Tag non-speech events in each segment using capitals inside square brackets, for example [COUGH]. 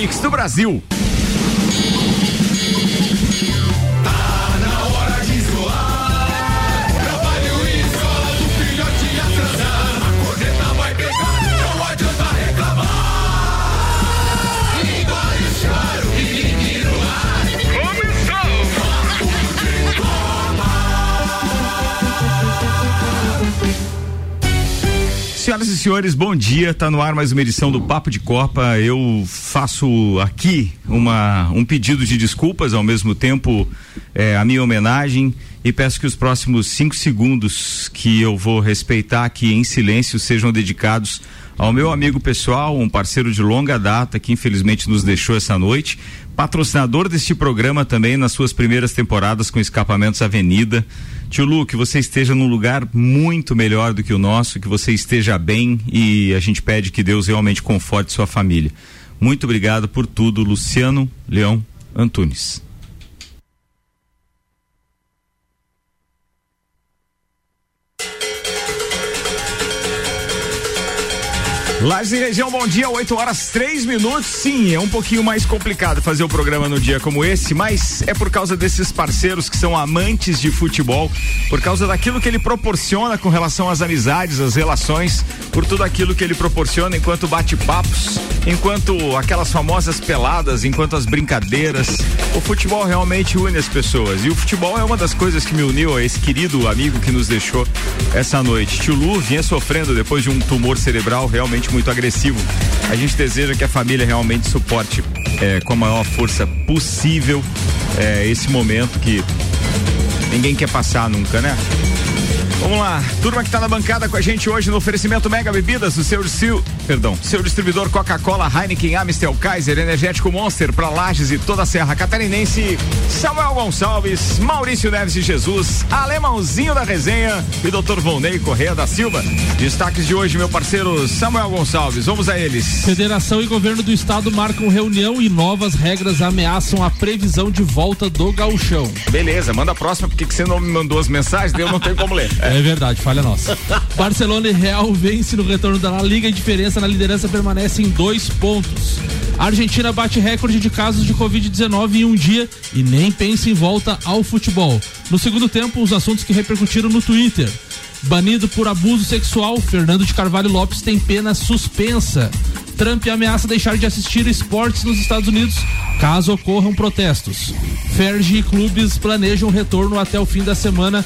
Mix do Brasil. Senhoras e senhores, bom dia. Tá no ar mais uma edição do Papo de Copa. Eu faço aqui uma, um pedido de desculpas, ao mesmo tempo é, a minha homenagem e peço que os próximos cinco segundos que eu vou respeitar aqui em silêncio sejam dedicados ao meu amigo pessoal, um parceiro de longa data que infelizmente nos deixou essa noite, patrocinador deste programa também nas suas primeiras temporadas com Escapamentos Avenida. Tio Lu, que você esteja num lugar muito melhor do que o nosso, que você esteja bem e a gente pede que Deus realmente conforte sua família. Muito obrigado por tudo, Luciano Leão Antunes. Lages e região, bom dia, 8 horas 3 minutos. Sim, é um pouquinho mais complicado fazer o programa no dia como esse, mas é por causa desses parceiros que são amantes de futebol, por causa daquilo que ele proporciona com relação às amizades, às relações, por tudo aquilo que ele proporciona enquanto bate-papos, enquanto aquelas famosas peladas, enquanto as brincadeiras. O futebol realmente une as pessoas e o futebol é uma das coisas que me uniu a esse querido amigo que nos deixou essa noite. Tio Lu vinha sofrendo depois de um tumor cerebral realmente muito agressivo. A gente deseja que a família realmente suporte é, com a maior força possível é, esse momento que ninguém quer passar nunca, né? Vamos lá, turma que está na bancada com a gente hoje no oferecimento Mega Bebidas, o seu, seu perdão, seu distribuidor Coca-Cola, Heineken, Amstel, Kaiser, Energético Monster para Lages e toda a Serra Catarinense, Samuel Gonçalves, Maurício Neves de Jesus, Alemãozinho da Resenha e Dr. Volney Correia da Silva. Destaques de hoje, meu parceiro Samuel Gonçalves, vamos a eles. Federação e governo do estado marcam reunião e novas regras ameaçam a previsão de volta do gauchão. Beleza, manda a próxima, porque você não me mandou as mensagens, eu não tenho como ler. [LAUGHS] É verdade, falha nossa. [LAUGHS] Barcelona e Real vence no retorno da La Liga e diferença na liderança permanece em dois pontos. A Argentina bate recorde de casos de Covid-19 em um dia e nem pensa em volta ao futebol. No segundo tempo, os assuntos que repercutiram no Twitter. Banido por abuso sexual, Fernando de Carvalho Lopes tem pena suspensa. Trump ameaça deixar de assistir esportes nos Estados Unidos caso ocorram protestos. Ferge e clubes planejam retorno até o fim da semana,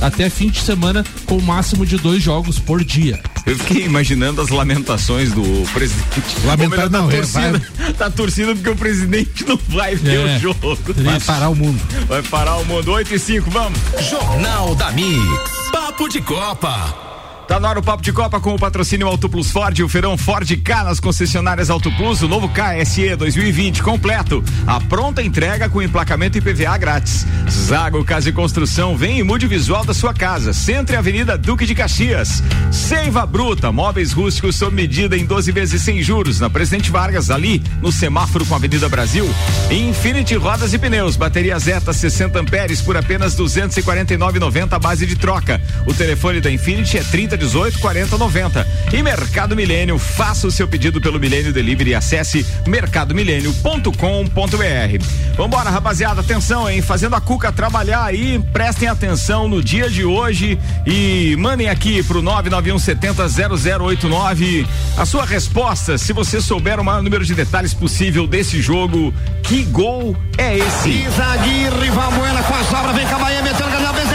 até fim de semana, com o máximo de dois jogos por dia. Eu fiquei imaginando as lamentações do presidente. Lamentar não, tá torcida, vai... tá torcida porque o presidente não vai ver é, o jogo. Triste. Vai parar o mundo. Vai parar o mundo. 8 e 5, vamos. Jornal da Mix. Papo de Copa. Tá no ar o Papo de Copa com o patrocínio Auto Plus Ford, o Feirão Ford K nas concessionárias Auto Plus, o novo KSE 2020 completo. A pronta entrega com emplacamento IPVA grátis. Zago Casa e Construção, vem e mude o visual da sua casa. Centro e Avenida Duque de Caxias. Seiva Bruta, móveis rústicos sob medida em 12 vezes sem juros. Na Presidente Vargas, ali no semáforo com a Avenida Brasil. Infinity Rodas e Pneus, bateria Zeta 60 amperes por apenas 249,90 a base de troca. O telefone da Infinity é 30 18 40 90. E Mercado Milênio, faça o seu pedido pelo Milênio Delivery e acesse mercadomilênio.com.br. Vambora, rapaziada, atenção, hein? Fazendo a Cuca trabalhar aí, prestem atenção no dia de hoje e mandem aqui pro 991 70 0089 a sua resposta, se você souber o maior número de detalhes possível desse jogo. Que gol é esse? Izaguirre, Valbuena com a sobra, vem Cabaia metendo Gabriel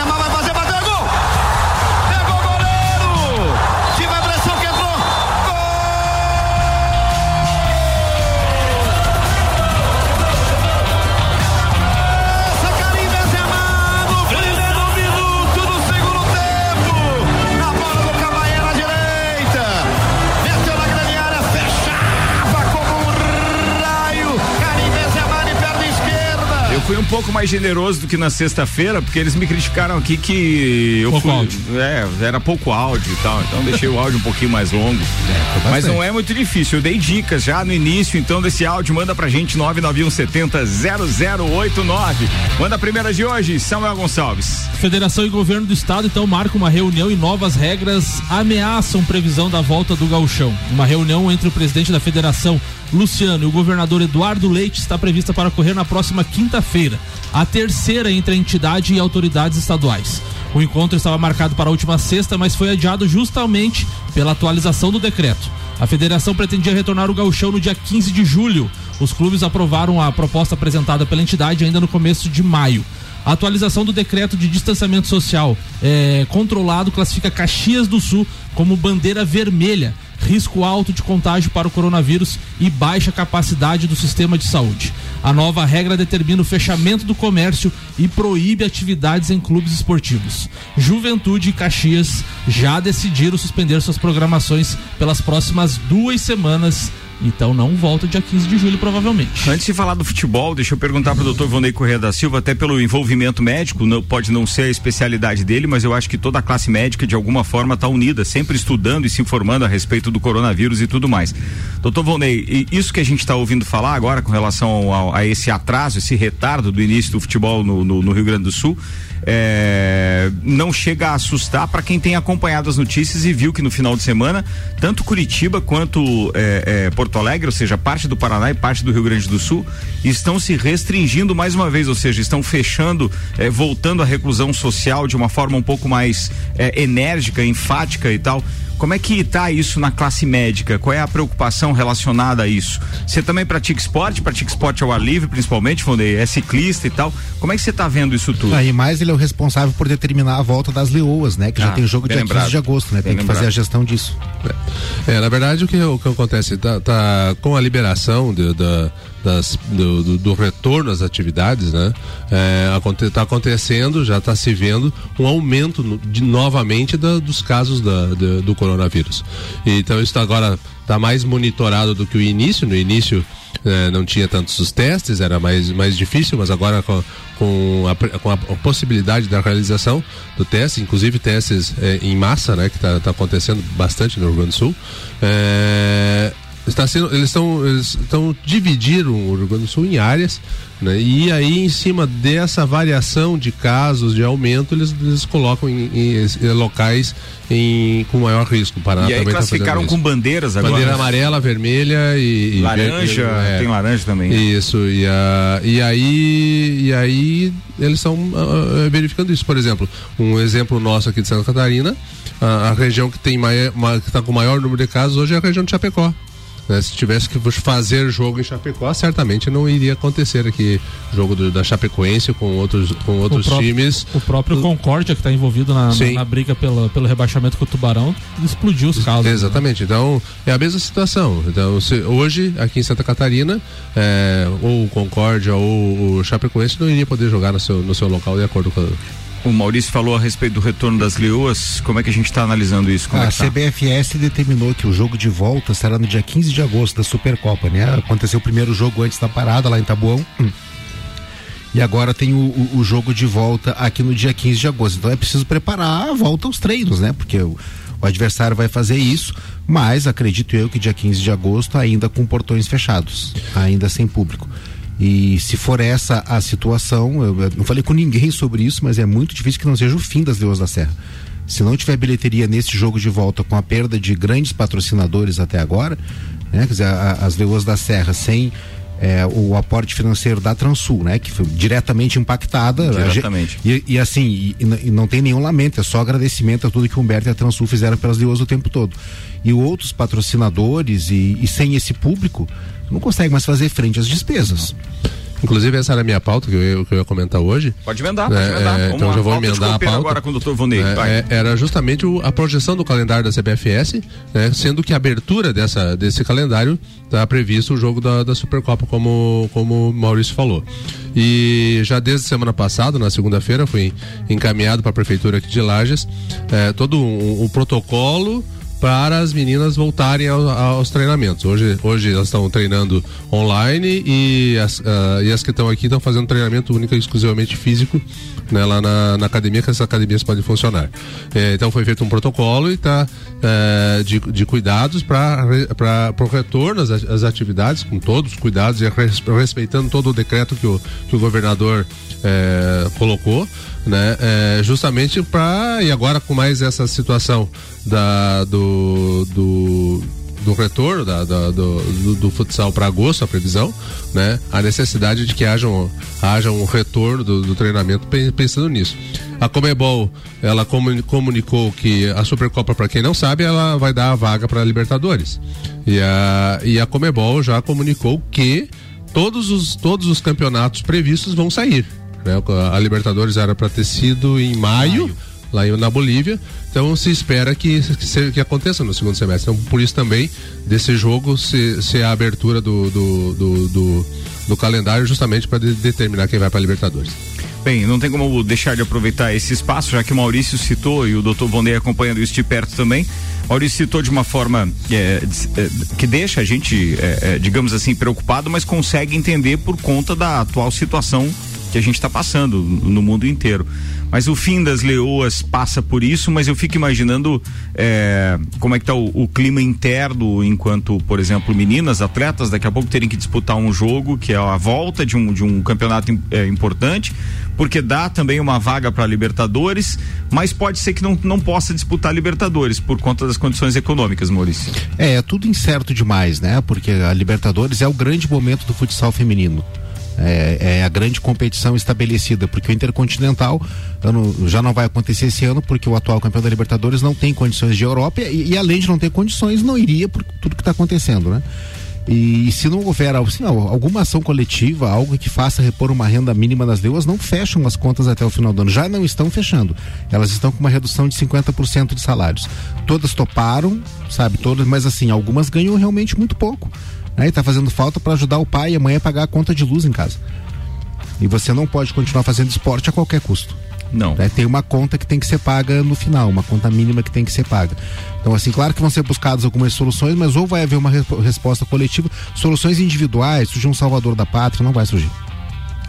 fui um pouco mais generoso do que na sexta-feira, porque eles me criticaram aqui que eu pouco fui, áudio. É, era pouco áudio e tal. Então deixei o áudio um pouquinho mais longo. É, Mas não é muito difícil. Eu dei dicas já no início, então, desse áudio. Manda pra gente 99170 0089. Manda a primeira de hoje, Samuel Gonçalves. Federação e governo do estado então marcam uma reunião e novas regras ameaçam previsão da volta do gauchão. Uma reunião entre o presidente da federação, Luciano e o governador Eduardo Leite está prevista para ocorrer na próxima quinta-feira, a terceira entre a entidade e autoridades estaduais. O encontro estava marcado para a última sexta, mas foi adiado justamente pela atualização do decreto. A federação pretendia retornar o gauchão no dia 15 de julho. Os clubes aprovaram a proposta apresentada pela entidade ainda no começo de maio. A atualização do decreto de distanciamento social é, controlado classifica Caxias do Sul como bandeira vermelha, risco alto de contágio para o coronavírus e baixa capacidade do sistema de saúde. A nova regra determina o fechamento do comércio e proíbe atividades em clubes esportivos. Juventude e Caxias já decidiram suspender suas programações pelas próximas duas semanas então não volta dia 15 de julho, provavelmente. Antes de falar do futebol, deixa eu perguntar para o doutor Vonei Correia da Silva, até pelo envolvimento médico, não, pode não ser a especialidade dele, mas eu acho que toda a classe médica, de alguma forma, está unida, sempre estudando e se informando a respeito do coronavírus e tudo mais. Doutor Vonei, isso que a gente está ouvindo falar agora com relação ao, a esse atraso, esse retardo do início do futebol no, no, no Rio Grande do Sul, é, não chega a assustar para quem tem acompanhado as notícias e viu que no final de semana, tanto Curitiba quanto é, é, Porto Alegre, ou seja, parte do Paraná e parte do Rio Grande do Sul, estão se restringindo mais uma vez, ou seja, estão fechando, é, voltando à reclusão social de uma forma um pouco mais é, enérgica, enfática e tal. Como é que está isso na classe médica? Qual é a preocupação relacionada a isso? Você também pratica esporte, pratica esporte ao ar livre, principalmente, Fondei, é ciclista e tal. Como é que você está vendo isso tudo? Ah, e mais ele é o responsável por determinar a volta das leoas, né? Que ah, já tem jogo dia lembrado. 15 de agosto, né? Tem bem que lembrado. fazer a gestão disso. É, na verdade o que, o que acontece, tá, tá com a liberação de, de das, do, do, do, retorno às atividades, né? Está é, tá acontecendo, já está se vendo um aumento no, de, novamente da, dos casos da, do coronavírus. Então isso agora está mais monitorado do que o início. No início é, não tinha tantos os testes, era mais, mais difícil, mas agora com, com, a, com a, possibilidade da realização do teste, inclusive testes é, em massa, né, que está tá acontecendo bastante no Rio Grande do Sul. É, está sendo, eles estão estão dividiram o Rio Grande do Sul em áreas, né? E aí em cima dessa variação de casos de aumento eles, eles colocam em, em, em locais em, com maior risco. Paraná e aí tá classificaram tá com bandeiras agora. Bandeira amarela, vermelha e, laranja. é, tem laranja também. Né? Isso e, a, e aí e aí eles estão uh, verificando isso. Por exemplo, um exemplo nosso aqui de Santa Catarina, a, a região que tem maior, que está com maior número de casos hoje é a região de Chapecó. Né? Se tivesse que fazer jogo em Chapecó, certamente não iria acontecer aqui jogo do, da Chapecoense com outros, com outros o times. O próprio Concórdia, que está envolvido na, na, na, briga pela, pelo rebaixamento com o Tubarão, explodiu os casos. Né? Exatamente. Né? Então, é a mesma situação. Então, se, hoje, aqui em Santa Catarina, é, ou o Concórdia ou o Chapecoense não iria poder jogar no seu, no seu local de acordo com o Maurício falou a respeito do retorno das leoas. Como é que a gente está analisando isso? Como a é tá? CBFS determinou que o jogo de volta será no dia 15 de agosto da Supercopa, né? Aconteceu o primeiro jogo antes da parada lá em Tabuão. E agora tem o, o, o, jogo de volta aqui no dia 15 de agosto. Então é preciso preparar a volta aos treinos, né? Porque o, o adversário vai fazer isso, mas acredito eu que dia 15 de agosto ainda com portões fechados, ainda sem público. E se for essa a situação, eu, eu não falei com ninguém sobre isso, mas é muito difícil que não seja o fim das Leões da Serra. Se não tiver bilheteria nesse jogo de volta com a perda de grandes patrocinadores até agora, né? Quer dizer, a, as Leões da Serra sem é, o aporte financeiro da Transul, né? Que foi diretamente impactada. Diretamente. E, e, assim, e, e, não tem nenhum lamento, é só agradecimento a tudo que o Humberto e a Transul fizeram pelas Leões o tempo todo. E outros patrocinadores e, e sem esse público, não consegue mais fazer frente às despesas. Inclusive, essa era a minha pauta que eu, ia, que eu ia comentar hoje. Pode emendar, pode é, emendar. É, então já vou emendar a pauta. agora com o Dr. Vonei. É, é, era justamente o, a projeção do calendário da CBFS, né, sendo que a abertura dessa, desse calendário está previsto o jogo da, da Supercopa, como, como o Maurício falou. E já desde semana passada, na segunda-feira, foi encaminhado para a Prefeitura aqui de Lages é, todo um, um protocolo para as meninas voltarem ao, aos treinamentos. Hoje, hoje elas estão treinando online e as, uh, e as que estão aqui estão fazendo treinamento único e exclusivamente físico né, lá na, na, academia, que essas academias podem funcionar. É, então foi feito um protocolo e está é, de, de cuidados para o retorno às, atividades, com todos os cuidados e respeitando todo o decreto que o, que o governador é, colocou né? É, justamente para e agora com mais essa situação da do, do do retorno da, da, do, do, do, futsal para agosto, a previsão, né? A necessidade de que haja um, haja um retorno do, do treinamento pensando nisso. A Comebol, ela comunicou que a Supercopa, para quem não sabe, ela vai dar a vaga para a Libertadores. E a, e a Comebol já comunicou que todos os, todos os campeonatos previstos vão sair. Né? A Libertadores era para ter sido em maio, maio. Lá na Bolívia. Então se espera que, que, que, aconteça no segundo semestre. Então, por isso também desse jogo ser, ser a abertura do, do, do, do, do calendário justamente para de, determinar quem vai para a Libertadores. Bem, não tem como deixar de aproveitar esse espaço, já que o Maurício citou e o doutor Bondei acompanhando isso de perto também. Maurício citou de uma forma é, é, que deixa a gente, é, é, digamos assim, preocupado, mas consegue entender por conta da atual situação que a gente está passando no mundo inteiro. Mas o fim das leoas passa por isso, mas eu fico imaginando é, como é que está o, o, clima interno enquanto, por exemplo, meninas, atletas, daqui a pouco terem que disputar um jogo que é a volta de um, de um campeonato é, importante, porque dá também uma vaga para Libertadores, mas pode ser que não, não possa disputar Libertadores por conta das condições econômicas, Maurício. É, é tudo incerto demais, né? Porque a Libertadores é o grande momento do futsal feminino. É, é, a grande competição estabelecida, porque o Intercontinental não, já não vai acontecer esse ano, porque o atual campeão da Libertadores não tem condições de Europa e, e além de não ter condições, não iria por tudo que está acontecendo, né? E, e, se não houver assim, alguma ação coletiva, algo que faça repor uma renda mínima das leoas, não fecham as contas até o final do ano. Já não estão fechando. Elas estão com uma redução de 50% de salários. Todas toparam, sabe, todas, mas assim, algumas ganham realmente muito pouco né? E tá fazendo falta para ajudar o pai e a mãe a pagar a conta de luz em casa. E você não pode continuar fazendo esporte a qualquer custo. Não. Né? Tem uma conta que tem que ser paga no final, uma conta mínima que tem que ser paga. Então, assim, claro que vão ser buscadas algumas soluções, mas ou vai haver uma resposta coletiva, soluções individuais, surgir um salvador da pátria, não vai surgir.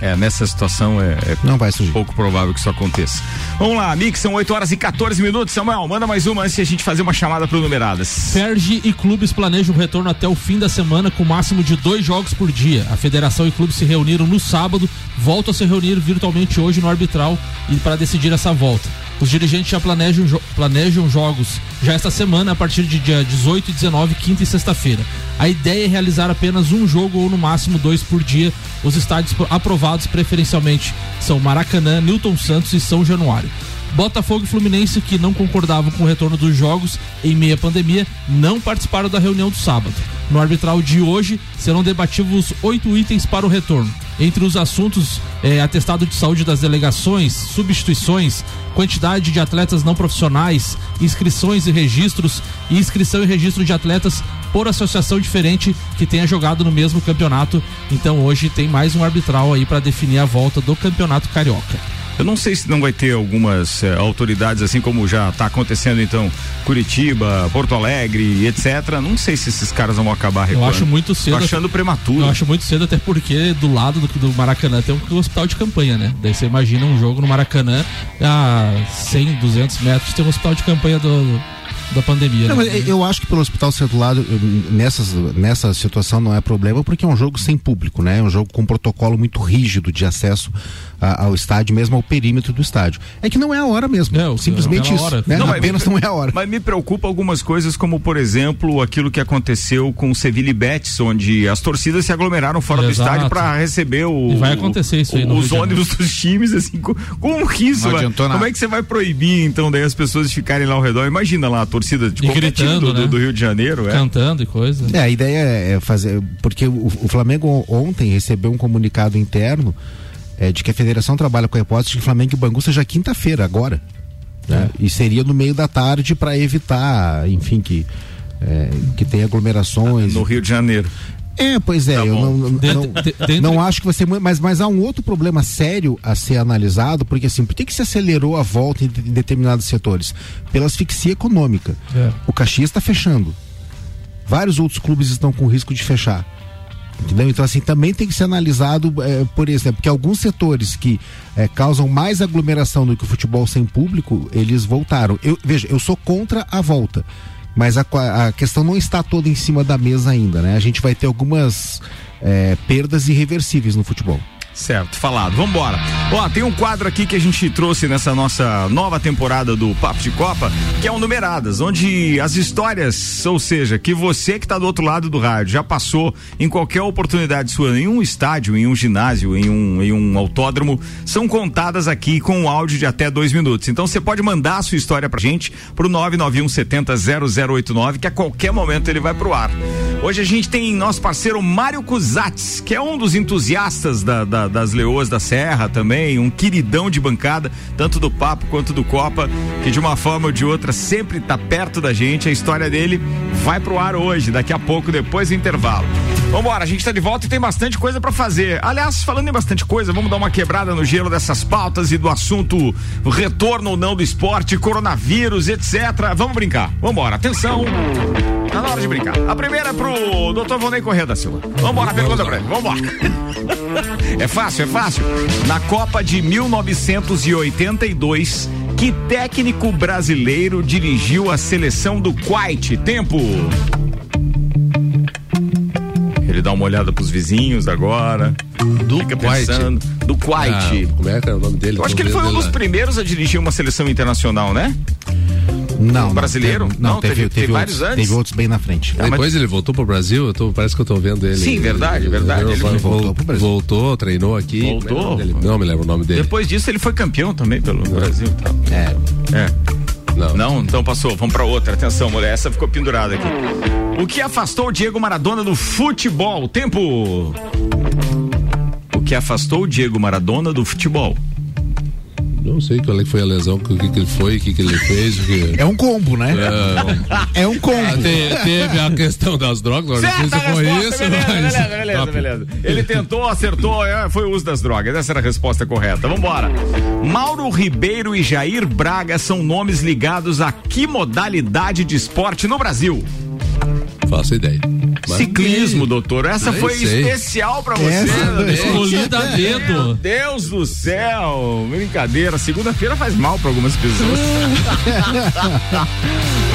É, nessa situação é, é não vai surgir. pouco provável que isso aconteça. Vamos lá, Mix, são 8 horas e 14 minutos. Samuel, manda mais uma antes de a gente fazer uma chamada para numeradas. Ferge e clubes planejam o retorno até o fim da semana com máximo de dois jogos por dia. A federação e clubes se reuniram no sábado, voltam a se reunir virtualmente hoje no arbitral e para decidir essa volta. Os dirigentes já planejam, planejam jogos já esta semana, a partir de dia 18 e 19, quinta e sexta-feira. A ideia é realizar apenas um jogo ou no máximo dois por dia. Os estádios aprovados preferencialmente são Maracanã, Newton Santos e São Januário. Botafogo e Fluminense, que não concordavam com o retorno dos jogos em meia pandemia, não participaram da reunião do sábado. No arbitral de hoje serão debatidos oito itens para o retorno. Entre os assuntos, é, atestado de saúde das delegações, substituições, quantidade de atletas não profissionais, inscrições e registros e inscrição e registro de atletas por associação diferente que tenha jogado no mesmo campeonato. Então hoje tem mais um arbitral aí para definir a volta do campeonato carioca. Eu não sei se não vai ter algumas eh, autoridades, assim como já está acontecendo, então, Curitiba, Porto Alegre, etc. Não sei se esses caras vão acabar recuando. Eu acho muito cedo. Tô achando prematuro. Eu acho muito cedo, até porque do lado do, do Maracanã tem um hospital de campanha, né? Daí você imagina um jogo no Maracanã, a 100, 200 metros, tem um hospital de campanha do, da pandemia. Não, né? Eu acho que pelo hospital ser do lado, nessas, nessa situação não é problema, porque é um jogo sem público, né? É um jogo com um protocolo muito rígido de acesso a, ao estádio, mesmo ao perímetro do estádio. É que não é a hora mesmo. É, simplesmente isso. Hora. Né? Não, Apenas me, não é a hora. Mas me preocupa algumas coisas, como por exemplo, aquilo que aconteceu com o Sevilla e Betis, onde as torcidas se aglomeraram fora Exato. do estádio para receber o. E vai acontecer isso aí o, Os ônibus dos times, assim, com, com um riso. Como é que você vai proibir, então, daí as pessoas de ficarem lá ao redor? Imagina lá a torcida de gritando, do, né? do, do, Rio de Janeiro. É. Cantando e coisa. É, a ideia é fazer. Porque o, o Flamengo ontem recebeu um comunicado interno é, de que a federação trabalha com a hipótese de que Flamengo e Bangu seja quinta-feira, agora. Né? É. E seria no meio da tarde para evitar, enfim, que, é, que tenha aglomerações. No Rio de Janeiro. É, pois é, tá eu não, não, não, não, acho que vai ser muito, mas, mas há um outro problema sério a ser analisado, porque assim, por que, que se acelerou a volta em, em determinados setores? Pela asfixia econômica. É. O Caxias está fechando. Vários outros clubes estão com risco de fechar. Entendeu? Então, assim, também tem que ser analisado, é, por exemplo, que alguns setores que é, causam mais aglomeração do que o futebol sem público, eles voltaram. Eu, veja, eu sou contra a volta, mas a, a questão não está toda em cima da mesa ainda, né? A gente vai ter algumas é, perdas irreversíveis no futebol. Certo, falado. Vambora. Ó, tem um quadro aqui que a gente trouxe nessa nossa nova temporada do Papo de Copa, que é o Numeradas, onde as histórias, ou seja, que você que está do outro lado do rádio já passou em qualquer oportunidade sua, em um estádio, em um ginásio, em um, em um autódromo, são contadas aqui com um áudio de até dois minutos. Então você pode mandar a sua história pra gente pro 991 70 0089, que a qualquer momento ele vai pro ar. Hoje a gente tem nosso parceiro Mário Cusatz, que é um dos entusiastas da, da das Leoas da Serra também, um queridão de bancada, tanto do Papo quanto do Copa, que de uma forma ou de outra sempre está perto da gente. A história dele vai pro ar hoje, daqui a pouco, depois do intervalo. Vambora, a gente está de volta e tem bastante coisa para fazer. Aliás, falando em bastante coisa, vamos dar uma quebrada no gelo dessas pautas e do assunto retorno ou não do esporte, coronavírus, etc. Vamos brincar. Vambora, atenção. Tá na hora de brincar. A primeira é pro Dr. Vonei Corrêa da Silva. Vambora, pergunta pra ele. Vambora. [LAUGHS] É é fácil. Na Copa de 1982, que técnico brasileiro dirigiu a seleção do Kuwait? Tempo. Ele dá uma olhada pros vizinhos agora. Do Fica Kuwait. pensando. Do Kuwait. Ah, como é que é o nome dele? Eu acho que ele foi um dos primeiros a dirigir uma seleção internacional, né? Não, não, brasileiro? teve- Não, Não, teve, teve- teve, teve outros, vários antes? Teve outros bem na frente. Ah, mas- Depois ele voltou pro Brasil, eu tô, parece que eu tô vendo ele. Sim, verdade, verdade. Ele Ele voltou pro Brasil. Voltou, treinou aqui. Voltou? Dele? Não me lembro o nome dele. Depois disso ele foi campeão também pelo Brasil. e tal. É. É. Não. Não, então passou. Vamos pra outra. Atenção, mulher. Essa ficou pendurada aqui. O que afastou o Diego Maradona do futebol? Tempo. O que afastou o Diego Maradona do futebol? Não sei qual é que foi a lesão, o que, que ele foi, o que, que ele fez. que- [LAUGHS] É um combo, né? É um combo. Ah, te- teve a questão das drogas, não sei se foi resposta, isso, beleza, mas. beleza, beleza, Top. beleza. Ele tentou, acertou, é, foi o uso das drogas. Essa era a resposta correta. Vambora. Mauro Ribeiro e Jair Braga são nomes ligados a que modalidade de esporte no Brasil? Faço ideia. Ciclismo, doutor. Essa foi sei. especial pra você. Essa-. Escolhida a Meu dedo. Deus do céu, brincadeira. Segunda-feira faz mal pra algumas pessoas. [LAUGHS]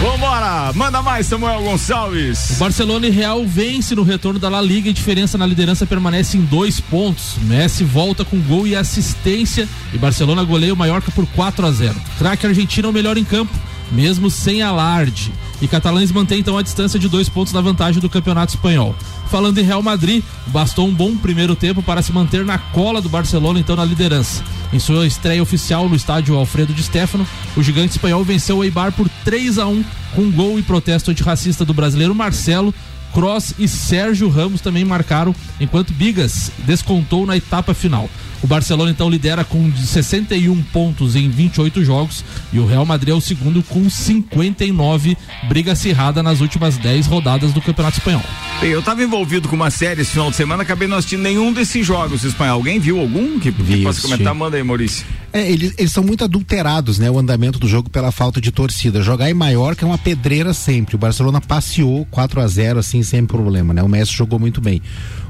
Vambora, manda mais, Samuel Gonçalves. Barcelona e Real vence no retorno da La Liga e diferença na liderança permanece em dois pontos. Messi volta com gol e assistência e Barcelona goleia o Mallorca por 4 a 0. Craque argentino é o melhor em campo, mesmo sem alarde. E catalães mantém então a distância de dois pontos da vantagem do campeonato espanhol. Falando em Real Madrid, bastou um bom primeiro tempo para se manter na cola do Barcelona então na liderança. Em sua estreia oficial no estádio Alfredo de Stefano, o gigante espanhol venceu o Eibar por 3 a 1 com gol e protesto antirracista do brasileiro Marcelo. Cross e Sérgio Ramos também marcaram, enquanto Bigas descontou na etapa final. O Barcelona então lidera com 61 pontos em 28 jogos e o Real Madrid é o segundo com 59, briga acirrada nas últimas 10 rodadas do Campeonato Espanhol. Bem, Eu tava envolvido com uma série esse final de semana, acabei não assistindo nenhum desses jogos espanhol. Alguém viu algum que, que Vi, possa comentar? Manda aí, Maurício. É, eles, eles são muito adulterados, né? O andamento do jogo pela falta de torcida. Jogar em Maiorca é uma pedreira sempre. O Barcelona passeou 4 a 0 assim, sem problema, né? O Messi jogou muito bem.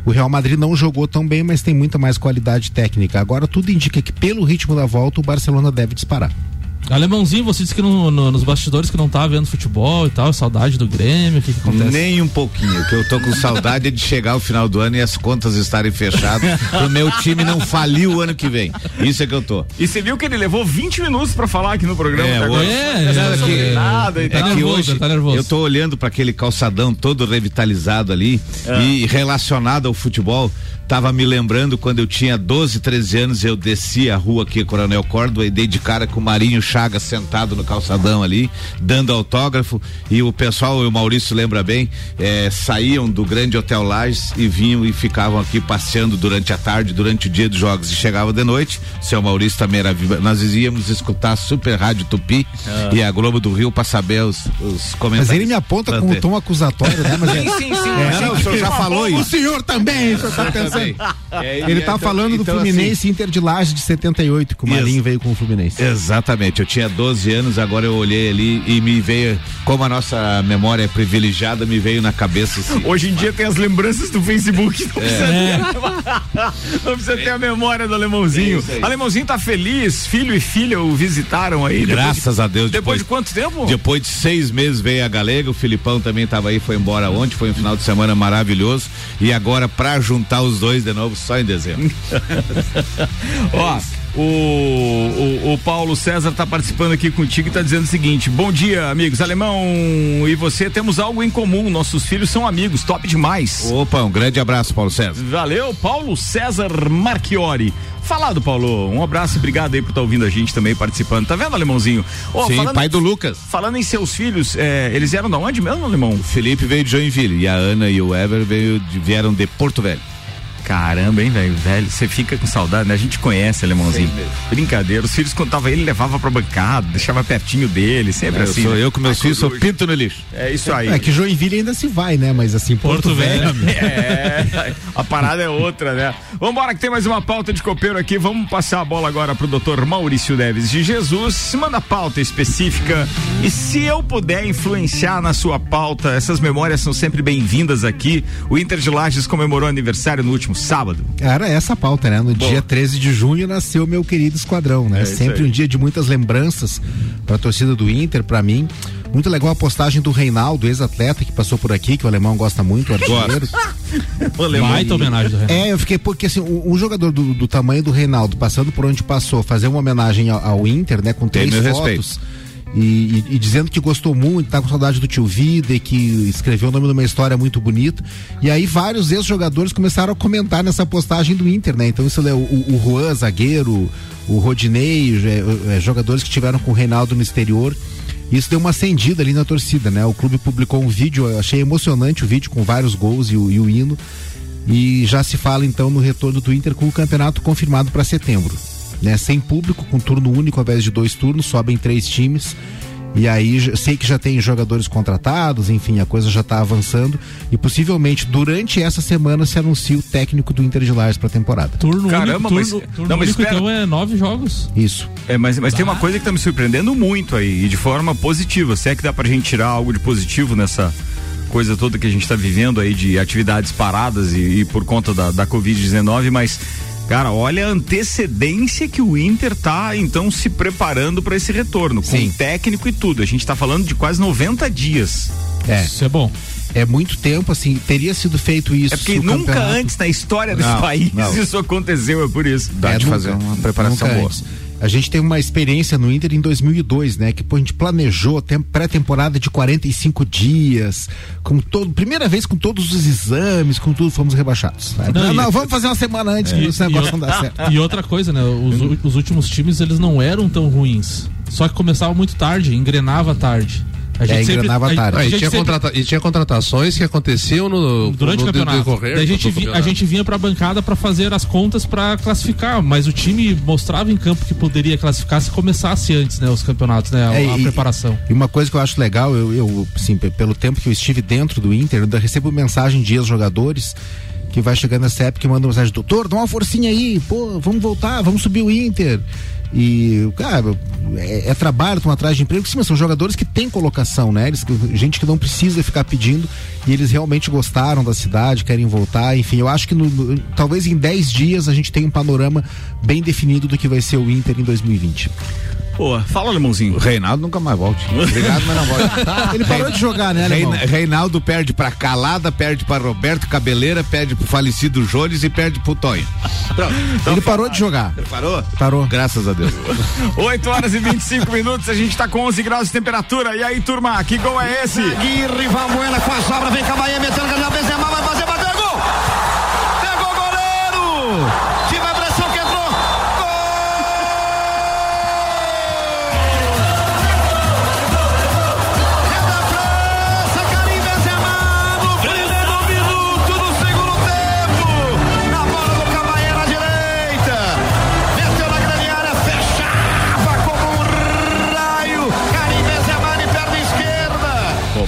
O Real Madrid não jogou tão bem, mas tem muita mais qualidade técnica. Agora tudo indica que pelo ritmo da volta o Barcelona deve disparar. Alemãozinho, você disse que no- no- nos bastidores que não tá vendo futebol e tal, saudade do Grêmio, o que, que acontece? Nem um pouquinho, que eu tô com saudade de chegar ao final do ano e as contas estarem fechadas pro meu time não falir o ano que vem. Isso é que eu tô. E você viu que ele levou 20 minutos pra falar aqui no programa. É, hoje- É, é, é, nada e tá tal. É que nervoso, hoje tá nervoso. eu tô olhando para aquele calçadão todo revitalizado ali e relacionado ao futebol. Tava me lembrando quando eu tinha 12, 13 anos, eu desci a rua aqui, Coronel Córdoba, e dei de cara com o Marinho Chagas sentado no calçadão ali, dando autógrafo. E o pessoal, o Maurício lembra bem, eh, saíam do grande Hotel Lages e vinham e ficavam aqui passeando durante a tarde, durante o dia dos jogos. E chegava de noite, seu Maurício também era viva. Nós íamos escutar a Super Rádio Tupi e a Globo do Rio para saber os, os comentários. Mas ele me aponta com um tom acusatório, né? Mas [LAUGHS] é- Sim, sim, sim. É, não, o senhor já falou O isso. senhor também, o senhor tá pensando. É, Ele e tá então- falando do então, Fluminense Inter de Laje de 78, que o Isso. Marinho veio com o Fluminense. assim, exatamente, eu tinha 12 anos, agora eu olhei ali e me veio, como a nossa memória é privilegiada, me veio na cabeça assim. Hoje em dia tem as lembranças do Facebook. Não precisa, É. ter, não precisa ter a memória do alemãozinho. É. Alemãozinho tá feliz, filho e filha o visitaram aí. depois Graças de- a Deus. Depois de quanto tempo? Depois de seis meses veio a Galega, o Filipão também estava aí, foi embora ontem, foi um final de semana maravilhoso. E agora, para juntar os dois de novo só em dezembro. [LAUGHS] Ó, o, o, o Paulo César tá participando aqui contigo e tá dizendo o seguinte: Bom dia, amigos. Alemão e você temos algo em comum. Nossos filhos são amigos, top demais. Opa, um grande abraço, Paulo César. Valeu, Paulo César Marchiori. Falado, Paulo. Um abraço e obrigado aí por estar ouvindo a gente também participando. Tá vendo, Alemãozinho? Ó, Sim, falando- pai do Lucas. Falando em seus filhos, é, eles eram da onde mesmo, Alemão? O Felipe veio de Joinville e a Ana e o Ever veio de- vieram de Porto Velho. Caramba, hein, velho? Velho, você fica com saudade, né? A gente conhece, Alemãozinho. Brincadeira. Os filhos contavam ele, levava pra bancada, deixava pertinho dele, sempre eu assim. sou né? eu com meus A filhos, sou pinto no lixo. É isso aí. É que Joinville ainda se vai, né? Mas assim, Porto, Porto Velho. Velho. É, a parada é outra, né? Vambora que tem mais uma pauta de copeiro aqui. Vamos passar a bola agora pro doutor Maurício Neves de Jesus. Manda pauta específica. E se eu puder influenciar na sua pauta, essas memórias são sempre bem-vindas aqui. O Inter de Lages comemorou aniversário no último sábado. Era essa a pauta, né? No dia 13 de junho nasceu meu querido esquadrão, né? É Sempre um dia de muitas lembranças pra torcida do Inter, pra mim. Muito legal a postagem do Reinaldo, ex-atleta que passou por aqui, que o alemão gosta muito, o artilheiro. [LAUGHS] Baita homenagem do Renato. É, eu fiquei porque assim, um, jogador do, do tamanho do Reinaldo, passando por onde passou, fazer uma homenagem ao, ao Inter, né, com Tem três meu fotos. E, e- e dizendo que gostou muito, tá com saudade do tio Vida e que escreveu o nome de uma história muito bonita. E aí vários ex-jogadores começaram a comentar nessa postagem do Inter, né? Então isso é o, o Juan, zagueiro, o Rodinei, é, é, jogadores que tiveram com o Reinaldo no exterior. Isso deu uma acendida ali na torcida, né? O clube publicou um vídeo, eu achei emocionante o vídeo com vários gols e o, e o hino. E já se fala então no retorno do Inter com o campeonato confirmado para setembro. Né? Sem público, com turno único ao invés de dois turnos, sobem três times. E aí sei que já tem jogadores contratados, enfim, a coisa já está avançando. E possivelmente durante essa semana se anuncia o técnico do Inter de Lages para a temporada. Turno Caramba, único, mas- turno, turno não, mas único espera. então é nove jogos. Isso. É, mas, mas tem uma coisa que tá me surpreendendo muito aí, e de forma positiva. Se é que dá pra gente tirar algo de positivo nessa coisa toda que a gente tá vivendo aí de atividades paradas e, e por conta da, da Covid-19, mas. Cara, olha a antecedência que o Inter tá então se preparando pra esse retorno, com Sim. técnico e tudo. A gente tá falando de quase 90 dias. É, Isso é bom. é muito tempo, assim, teria sido feito isso. É porque nunca campeonato- antes na história desse Não, país não. isso aconteceu, é por isso. Dá É, de nunca. fazer uma preparação boa. antes. A gente teve uma experiência no Inter em 2002, né? Que a gente planejou tem- pré-temporada de 45 dias, com todo, primeira vez com todos os exames, com tudo, fomos rebaixados. Não, Não, não, vamos fazer uma semana antes, que esse negócio não dá certo. E outra coisa, né? Os, os últimos times eles não eram tão ruins. Só que começava muito tarde, engrenava tarde. A É, engrenava tarde. A, Ah, a e, gente tinha sempre- e tinha contratações que aconteciam no, durante no o campeonato. decorrer a gente, vi- a gente vinha pra bancada pra fazer as contas pra classificar, mas o time mostrava em campo que poderia classificar se começasse antes, né, os campeonatos, né, a, É, a e- preparação. E uma coisa que eu acho legal, eu, eu pe- pelo tempo que eu estive dentro do Inter, eu recebo mensagem de ex-jogadores que vai chegando nessa época e mandam mensagem, doutor, dá uma forcinha aí, pô, vamos voltar, vamos subir o Inter. E, cara, é, é trabalho, estão atrás de emprego, sim, mas são jogadores que têm colocação, né? Eles, gente que não precisa ficar pedindo e eles realmente gostaram da cidade, querem voltar, enfim, eu acho que no- talvez em 10 dias a gente tenha um panorama bem definido do que vai ser o Inter em 2020. Pô, fala, Alemãozinho. O Reinaldo nunca mais volte. Obrigado, mas não volte. [LAUGHS] Ele parou de jogar, né, alemão? Reina- Reinaldo perde pra Calada, perde pra Roberto Cabeleira, perde pro falecido Jones e perde pro Tonho. Pronto. Ele parou de jogar. Parou? Parou. Graças a Deus. [LAUGHS] 8 horas e 25 minutos, a gente tá com 11 graus de temperatura. E aí, turma, que gol é esse? Aguirre, Valbuena com a sobra, vem Cabaia, metendo Gabriel Benzema, vai fazer,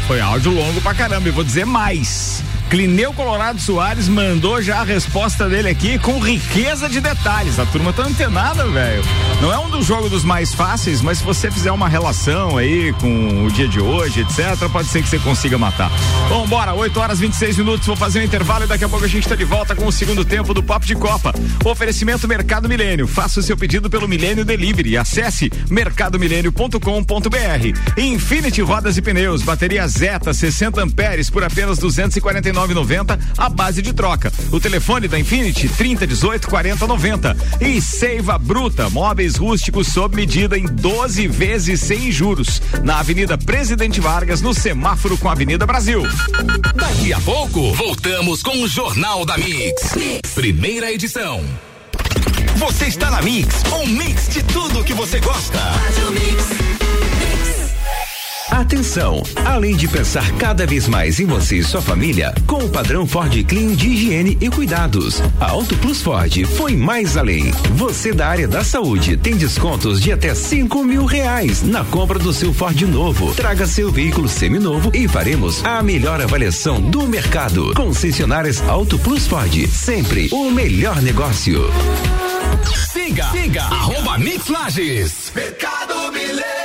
foi áudio longo pra caramba. E vou dizer mais. Clineu Colorado Soares mandou já a resposta dele aqui com riqueza de detalhes. A turma tá antenada, velho. Não é um dos jogos dos mais fáceis, mas se você fizer uma relação aí com o dia de hoje, etc., pode ser que você consiga matar. Bom, bora, 8 horas 26 minutos, vou fazer um intervalo e daqui a pouco a gente tá de volta com o segundo tempo do Papo de Copa. Oferecimento Mercado Milênio. Faça o seu pedido pelo Milênio Delivery. Acesse mercadomilênio.com.br. Infinity Rodas e Pneus, bateria Zeta 60 amperes por apenas 249 49,90 a base de troca. O telefone da Infinity 30 18 40 90. E Seiva Bruta, móveis rústicos sob medida em 12 vezes sem juros. Na Avenida Presidente Vargas, no semáforo com a Avenida Brasil. Daqui a pouco, voltamos com o Jornal da mix. Primeira edição. Você está na Mix, um mix de tudo que você gosta. Atenção! Além de pensar cada vez mais em você e sua família, com o padrão Ford Clean de higiene e cuidados, a Auto Plus Ford foi mais além. Você da área da saúde tem descontos de até cinco mil reais na compra do seu Ford novo. Traga seu veículo seminovo e faremos a melhor avaliação do mercado. Concessionárias Auto Plus Ford, sempre o melhor negócio. Siga, siga, arroba Mix Lages. Mercado Milênio.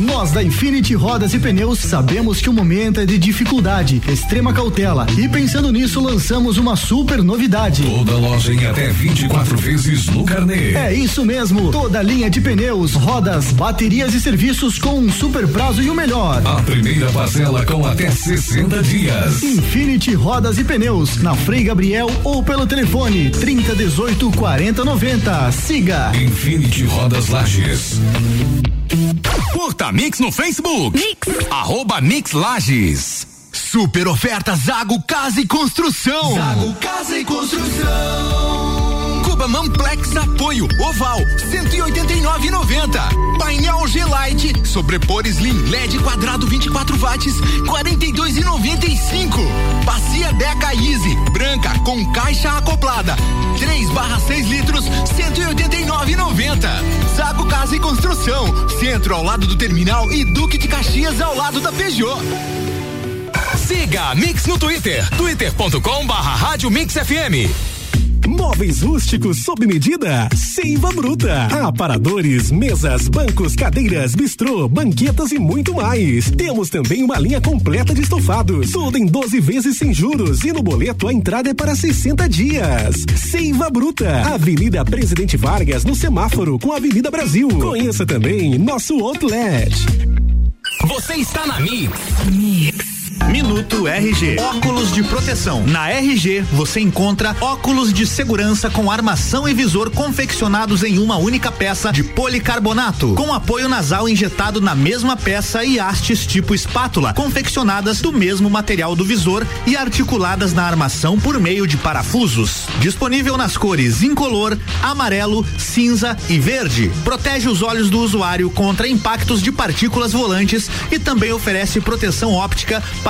Nós da Infinity Rodas e Pneus sabemos que o momento é de dificuldade, extrema cautela e pensando nisso lançamos uma super novidade. Toda loja em até 24 vezes no carnê. É isso mesmo, toda linha de pneus, rodas, baterias e serviços com um super prazo e o melhor. A primeira parcela com até 60 dias. Infinity Rodas e Pneus, na Frei Gabriel ou pelo telefone 30 18 40 90. Siga Infinity Rodas Lages. Mix no Facebook. Mix. Arroba Mix Lages. Super oferta Zago Casa e Construção. Zago Casa e Construção. Cuba Mamplex Apoio Oval 189,90. Painel G-Lite sobrepor Slim LED quadrado 24 watts 42,95. Bacia Deca Easy branca com caixa acoplada 3 barra 6 litros 189,90. Zago Casa e Construção Centro ao lado do terminal e Duque de Caxias ao lado da Peugeot. Siga a Mix no Twitter. twitter.com barra Rádio Mix FM. Móveis rústicos sob medida, Seiva Bruta. Aparadores, mesas, bancos, cadeiras, bistrô, banquetas e muito mais. Temos também uma linha completa de estofados. Tudo em 12 vezes sem juros e no boleto a entrada é para 60 dias. Seiva Bruta, Avenida Presidente Vargas, no semáforo com a Avenida Brasil. Conheça também nosso outlet. Você está na Mix. Minuto RG. Óculos de proteção. Na RG você encontra óculos de segurança com armação e visor confeccionados em uma única peça de policarbonato, com apoio nasal injetado na mesma peça e hastes tipo espátula, confeccionadas do mesmo material do visor e articuladas na armação por meio de parafusos. Disponível nas cores incolor, amarelo, cinza e verde. Protege os olhos do usuário contra impactos de partículas volantes e também oferece proteção óptica para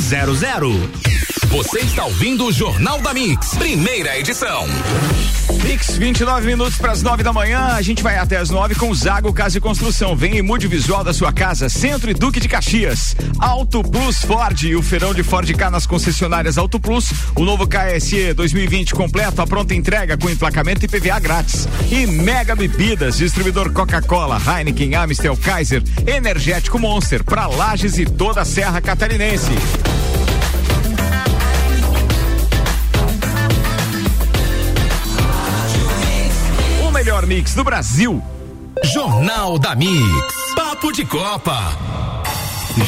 Você está ouvindo o Jornal da Mix, primeira edição. Mix, 29 minutos para as 9 da manhã. A gente vai até as 9 com Zago Casa e Construção. Vem e mude visual da sua casa, Centro e Duque de Caxias. Auto Plus Ford e o feirão de Ford K nas concessionárias Auto Plus. O novo KSE 2020 completo, a pronta entrega com emplacamento e PVA grátis. E Mega Bebidas, distribuidor Coca-Cola, Heineken, Amstel, Kaiser, Energético Monster, para Lages e toda a Serra Catarinense. Mix do Brasil. Jornal da Mix. Papo de Copa.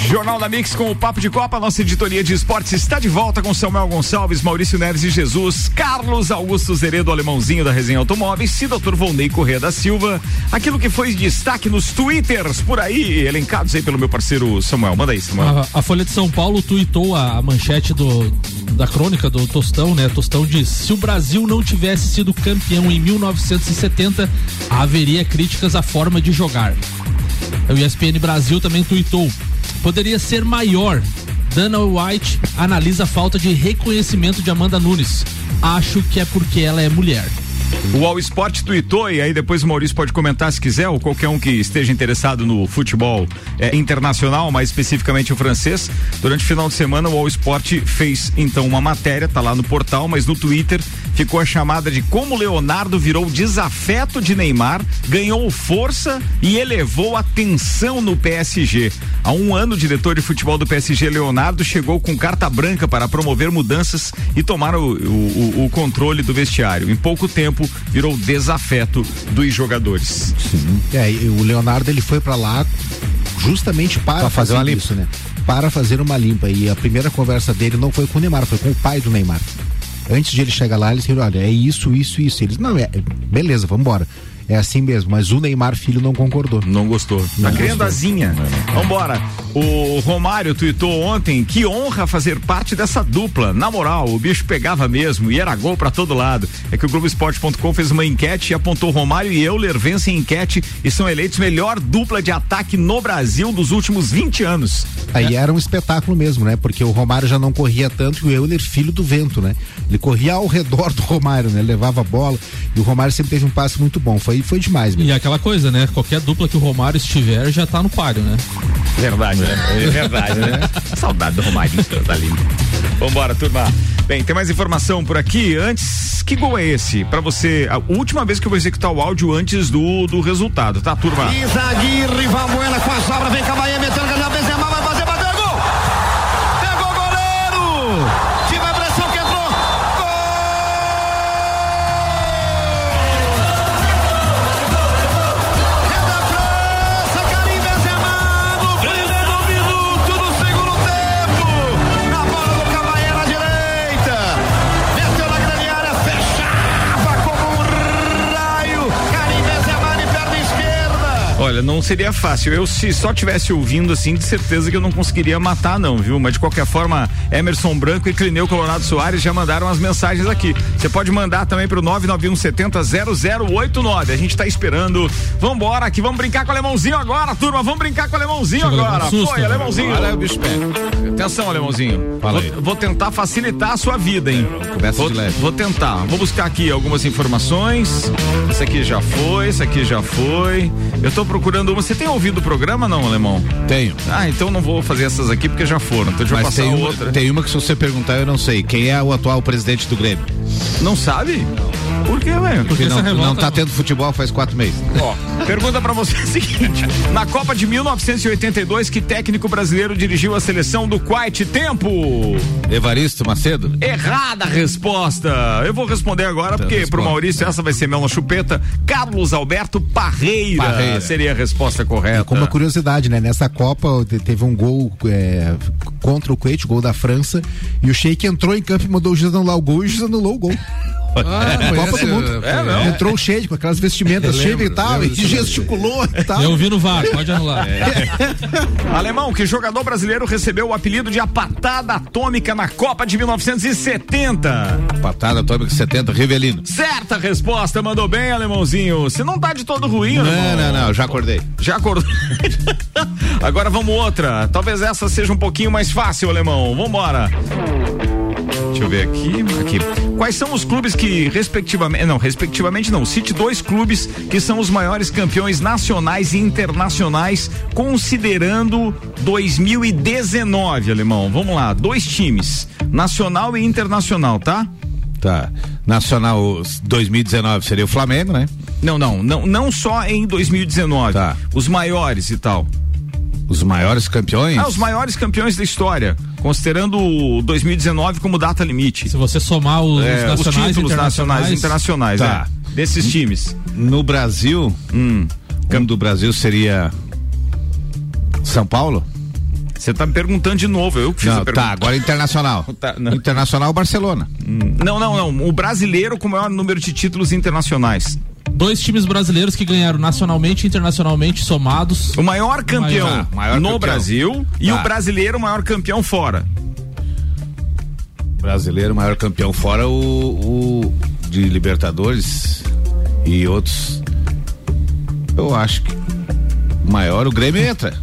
Jornal da Mix com o Papo de Copa, nossa editoria de esportes está de volta com Samuel Gonçalves, Maurício Neres e Jesus, Carlos Augusto Zeredo, alemãozinho da Resenha Automóveis e Dr. Volney Corrêa da Silva. Aquilo que foi destaque nos twitters por aí, elencados aí pelo meu parceiro Samuel. Manda aí, Samuel. A, a Folha de São Paulo tuitou a, a manchete do, da crônica do Tostão, né? Tostão diz: se o Brasil não tivesse sido campeão em 1970, haveria críticas à forma de jogar. O ESPN Brasil também tuitou: poderia ser maior. Dana White analisa a falta de reconhecimento de Amanda Nunes. Acho que é porque ela é mulher. O All Sport tweetou e aí depois o Maurício pode comentar se quiser, ou qualquer um que esteja interessado no futebol é, internacional, mais especificamente o francês. Durante o final de semana o All Sport fez então uma matéria, tá lá no portal, mas no Twitter ficou a chamada de como Leonardo virou desafeto de Neymar, ganhou força e elevou a tensão no PSG. Há um ano, o diretor de futebol do PSG, Leonardo, chegou com carta branca para promover mudanças e tomar o, o, o controle do vestiário. Em pouco tempo, virou desafeto dos jogadores. É, e o Leonardo ele foi pra lá justamente para Pra fazer uma isso, né? Para fazer uma limpa. E a primeira conversa dele não foi com o Neymar, foi com o pai do Neymar. Antes de ele chegar lá, eles disseram, olha, é isso, isso, isso. Eles, não, é, é- beleza, vamos embora. É assim mesmo, mas o Neymar filho não concordou. Não gostou. Tá criando asinha. Vambora. O Romário tweetou ontem que honra fazer parte dessa dupla. Na moral, o bicho pegava mesmo e era gol pra todo lado. É que o Globoesporte.com fez uma enquete e apontou Romário e Euler vencem enquete e são eleitos melhor dupla de ataque no Brasil dos últimos 20 anos. Aí era um espetáculo mesmo, né? Porque o Romário já não corria tanto e o Euler, filho do vento, né? Ele corria ao redor do Romário, né? Levava a bola e o Romário sempre teve um passe muito bom. Foi, foi demais mesmo. E aquela coisa, né? Qualquer dupla que o Romário estiver já tá no páreo, né? Verdade, né? [LAUGHS] É verdade, né? Saudade do Romarinho, tá lindo. Vambora, turma. Bem, tem mais informação por aqui. Antes, que gol é esse? Pra você, a última vez que eu vou executar o áudio antes do, do resultado, tá, turma? Izaguirre, Valbuena com a sobra, vem Cabaia, metendo Olha, não seria fácil. Eu, se só tivesse ouvindo, assim, de certeza que eu não conseguiria matar, não, viu? Mas de qualquer forma, Emerson Branco e Clineu Colorado Soares já mandaram as mensagens aqui. Você pode mandar também pro 99170 0089. A gente tá esperando. Vambora, que vamos brincar com o alemãozinho agora, turma. Vamos brincar com o alemãozinho agora. Foi, alemãozinho. Olha aí o bicho. Atenção, alemãozinho. Fala vou, aí. vou tentar facilitar a sua vida, hein? Começa vou, de leve. vou tentar. Vou buscar aqui algumas informações. Esse aqui já foi, esse aqui já foi. Eu tô procurando uma. Você tem ouvido o programa, não, alemão? Tenho. Ah, então não vou fazer essas aqui porque já foram. Então deixa eu Mas passar tem uma, outra. tem uma que se você perguntar eu não sei. Quem é o atual presidente do Grêmio? Não sabe? Por quê, velho? Porque não, não tá não- tendo futebol faz quatro meses. Ó, pergunta pra você o seguinte: na Copa de 1982, que técnico brasileiro dirigiu a seleção do Quite Tempo? Evaristo Macedo? Errada a resposta. Eu vou responder agora porque responde. pro Maurício essa vai ser mel na chupeta. Carlos Alberto Parreira, Parreira. seria a resposta correta. Como uma curiosidade, né? Nessa Copa te- teve um gol é, contra o Kuwait, gol da França, e o Sheik entrou em campo e mandou o juiz anular o gol e o juiz anulou o gol. Ah, Copa conhece, do Mundo. é, não. Entrou o Sheik com aquelas vestimentas cheias e tal, lembro e gesticulou e tal. Eu vi no VAR, pode anular. [LAUGHS] Alemão, que jogador brasileiro recebeu o apelido de a patada atômica na Copa de 1970? Patada atômica 70, Rivelino. Certa resposta, mandou bem, alemãozinho. Você não tá de todo ruim, Não, alemão. não, não, já acordei. Já acordou? [LAUGHS] Agora vamos outra. Talvez essa seja um pouquinho mais fácil, alemão. Vambora. Deixa eu ver aqui. Aqui. Quais são os clubes que, respectivamente. Não, respectivamente não. Cite dois clubes que são os maiores campeões nacionais e internacionais, considerando 2019, alemão. Vamos lá. Dois times. Nacional e internacional, tá? Tá. Nacional 2019 seria o Flamengo, né? Não, não. Não, não só em 2019. Tá. Os maiores e tal. Os maiores campeões? Ah, os maiores campeões da história, considerando o 2019 como data limite. Se você somar os, É, os nacionais títulos e nacionais e internacionais, Tá. é, desses times. No Brasil, Hum. um do Brasil seria São Paulo? Você tá me perguntando de novo, eu que fiz Não, a pergunta. tá, agora internacional. [LAUGHS] Tá, não. Internacional Barcelona. Não, não, não. O brasileiro com o maior número de títulos internacionais. Dois times brasileiros que ganharam nacionalmente e internacionalmente somados. O maior campeão Maior. Maior no campeão. Brasil e o brasileiro o maior campeão fora. Brasileiro, maior campeão, fora o, o de Libertadores e outros. Eu acho que o maior, o Grêmio entra.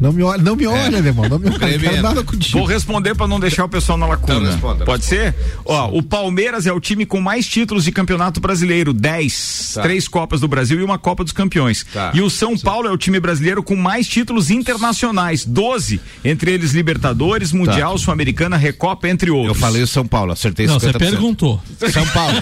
Não me olha, não me olha, alemão. Não me olha. Grêmio Não quero entra. nada contigo. Vou responder pra não deixar o pessoal na lacuna. Então responda, Pode ser? Ó, o Palmeiras é o time com mais títulos de campeonato brasileiro, 10. Tá. Três Copas do Brasil e uma Copa dos Campeões. Tá. E o São Paulo é o time brasileiro com mais títulos internacionais, 12. Entre eles Libertadores, Mundial, Sul-Americana, Recopa, entre Eu outros. falei o São Paulo, acertei Não, 50%. você perguntou. São Paulo.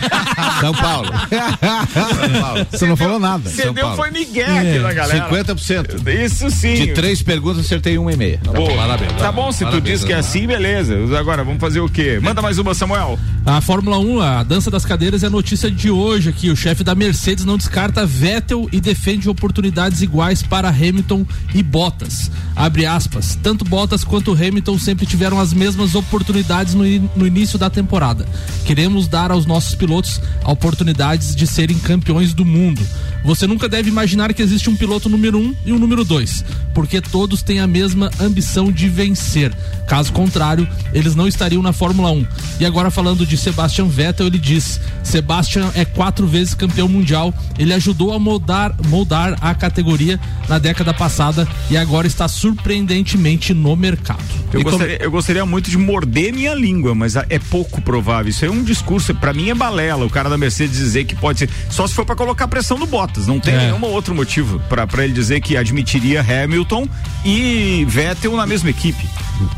São Paulo. [LAUGHS] São Paulo. Você não falou nada. Você São deu Paulo. foi Miguel aqui na galera. 50%. Isso sim. De três perguntas, acertei uma e meia. Boa. Parabéns, Tá bom, se tu parabéns, diz que é né? assim, beleza. Agora, vamos fazer o quê? Manda mais uma, Samuel. A Fórmula 1, a dança das cadeiras, é a notícia de hoje aqui. O chefe da Mercedes não descarta Vettel e defende oportunidades iguais para Hamilton e Bottas. Abre aspas. Tanto Bottas quanto Hamilton sempre tiveram as mesmas oportunidades no, in- no início da temporada. Queremos dar aos nossos pilotos oportunidades de serem campeões do mundo. Você nunca deve imaginar que existe um piloto número um e um número dois, porque todos têm a mesma ambição de vencer. Caso contrário, eles não estariam na Fórmula 1. E agora falando de Sebastian Vettel, ele diz: Sebastian é quatro vezes campeão mundial. Ele ajudou a moldar, moldar a categoria na década passada e agora está surpreendentemente no mercado. Eu como- gostaria, eu gostaria muito de morder minha língua, mas é pouco provável. Isso é um discurso, pra mim é balela. O cara da Mercedes dizer que pode ser. Só se for pra colocar pressão no Bottas. Não tem É. nenhum outro motivo pra ele dizer que admitiria Hamilton e Vettel na mesma equipe.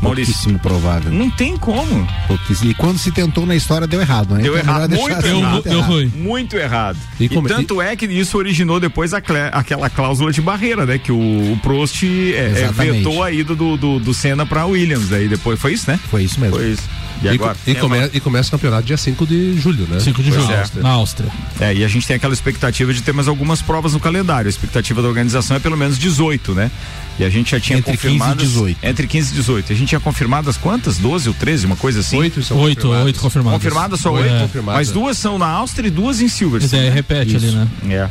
Maurício. Pouquíssimo provável. Não tem como. Pouquíssimo. E quando se tentou na história, deu errado, né? Deu Então, errado, melhor deixar muito assim, errado. muito Deu errado. ruim. Muito errado. E E, como- tanto é que isso originou depois a clé- aquela cláusula de barreira, né? Que o, o Prost é, é, vetou a ida do, do, do Senna pra Williams. Aí depois foi isso, né? Foi isso mesmo. Foi isso. E E, agora? e come- e começa o campeonato dia 5 de julho, né? 5 de Pois julho, é. na Áustria. É, e a gente tem aquela expectativa de ter mais algumas provas no calendário. A expectativa da organização é pelo menos 18, né? E a gente já tinha Entre 15 e confirmado. 18. Entre 15 e 18. A gente tinha confirmado as quantas? 12 ou 13, uma coisa assim? Oito são Oito, confirmados. oito confirmados. Confirmadas só É. oito? confirmadas. Mas duas são na Áustria e duas em Silverstone. daí né? repete ali, Isso. né? É.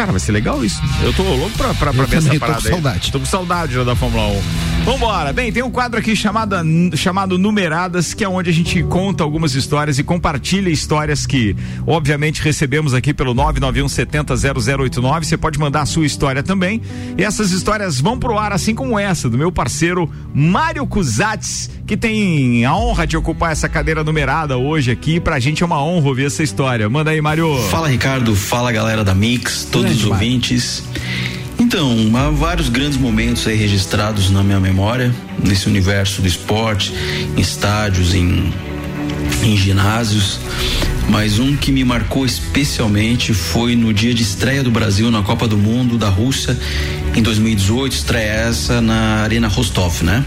Cara, vai ser legal isso. Eu tô louco pra, pra, pra Eu ver essa também tô parada com aí. saudade. Tô com saudade já da Fórmula 1. Vambora. Bem, tem um quadro aqui chamada, chamado Numeradas, que é onde a gente conta algumas histórias e compartilha histórias que, obviamente, recebemos aqui pelo 991 70 0089. Você pode mandar a sua história também. E essas histórias vão pro ar, assim como essa, do meu parceiro Mário Cusatz, que tem a honra de ocupar essa cadeira numerada hoje aqui. Pra gente é uma honra ouvir essa história. Manda aí, Mário. Fala Ricardo, fala galera da Mix, todos os ouvintes. Então, há vários grandes momentos aí registrados na minha memória, nesse universo do esporte, em estádios, em, em ginásios. Mas um que me marcou especialmente foi no dia de estreia do Brasil na Copa do Mundo da Rússia em 2018, estreia essa na Arena Rostov, né?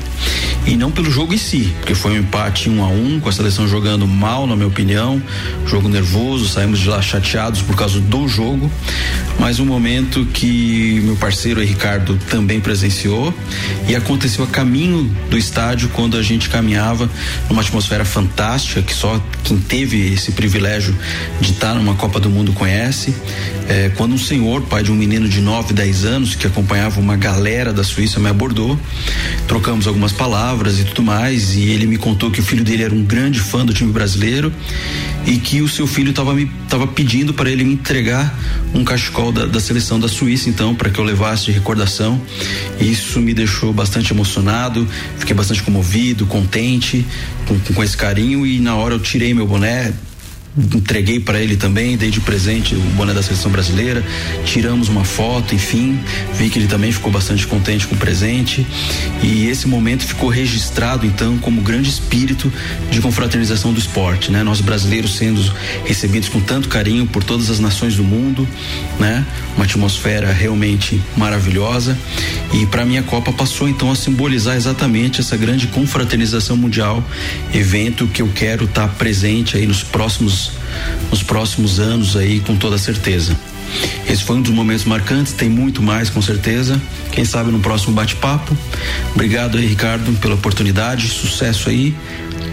E não pelo jogo em si, porque foi um empate um a um, com a seleção jogando mal, na minha opinião, jogo nervoso, saímos de lá chateados por causa do jogo, mas um momento que meu parceiro Ricardo também presenciou e aconteceu a caminho do estádio quando a gente caminhava numa atmosfera fantástica que só quem teve esse privilégio de estar numa Copa do Mundo conhece. É, quando um senhor, pai de um menino de 9, 10 anos, que acompanhava uma galera da Suíça, me abordou, trocamos algumas palavras e tudo mais, e ele me contou que o filho dele era um grande fã do time brasileiro e que o seu filho estava me tava pedindo para ele me entregar um cachecol da, da seleção da Suíça, então, para que eu levasse de recordação. Isso me deixou bastante emocionado, fiquei bastante comovido, contente com, com esse carinho e na hora eu tirei meu boné, entreguei para ele também, dei de presente o boné da seleção brasileira, tiramos uma foto, enfim, vi que ele também ficou bastante contente com o presente e esse momento ficou registrado então como grande espírito de confraternização do esporte, né? Nós brasileiros sendo recebidos com tanto carinho por todas as nações do mundo, né? Uma atmosfera realmente maravilhosa e para mim a Copa passou então a simbolizar exatamente essa grande confraternização mundial, evento que eu quero estar presente aí nos próximos nos próximos anos aí com toda certeza. Esse foi um dos momentos marcantes, tem muito mais com certeza. Quem sabe no próximo bate-papo. Obrigado aí, Ricardo, pela oportunidade, sucesso aí.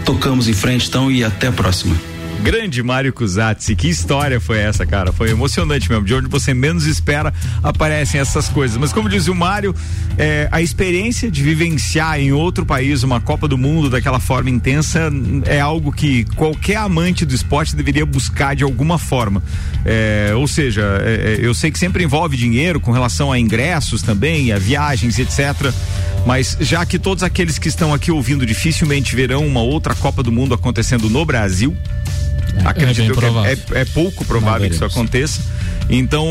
Tocamos em frente então e até a próxima. Grande Mário Cusatzi, que história foi essa, cara? Foi emocionante mesmo. De onde você menos espera aparecem essas coisas. Mas como diz o Mário, é, a experiência de vivenciar em outro país uma Copa do Mundo daquela forma intensa é algo que qualquer amante do esporte deveria buscar de alguma forma. É, ou seja, é, é eu sei que sempre envolve dinheiro com relação a ingressos também, a viagens, etc. Mas já que todos aqueles que estão aqui ouvindo dificilmente verão uma outra Copa do Mundo acontecendo no Brasil, acredito é bem que é, é pouco provável que isso aconteça. Então,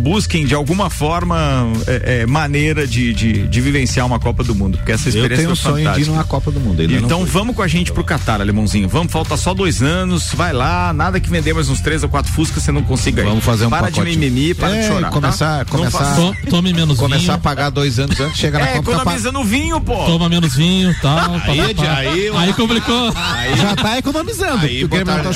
busquem de alguma forma é, é, maneira de, de, de vivenciar uma Copa do Mundo, porque essa Eu experiência tenho um sonho de ir numa Copa do Mundo. Então vamos com a gente pro Catar, alemãozinho. Vamos, falta só dois anos. Vai lá, nada que vender mais uns três ou quatro Fuscas você não consiga ir. Vamos fazer um Para pacote. de mimimi, para de É, chorar. começar- tá? Começar- Tome menos Começar vinho. a pagar dois anos antes, chega na É, Copa economiza no vinho, pô. Toma menos vinho tal. Aí, aí, aí complicou. Já tá economizando, Aí o Grêmio tá botaram-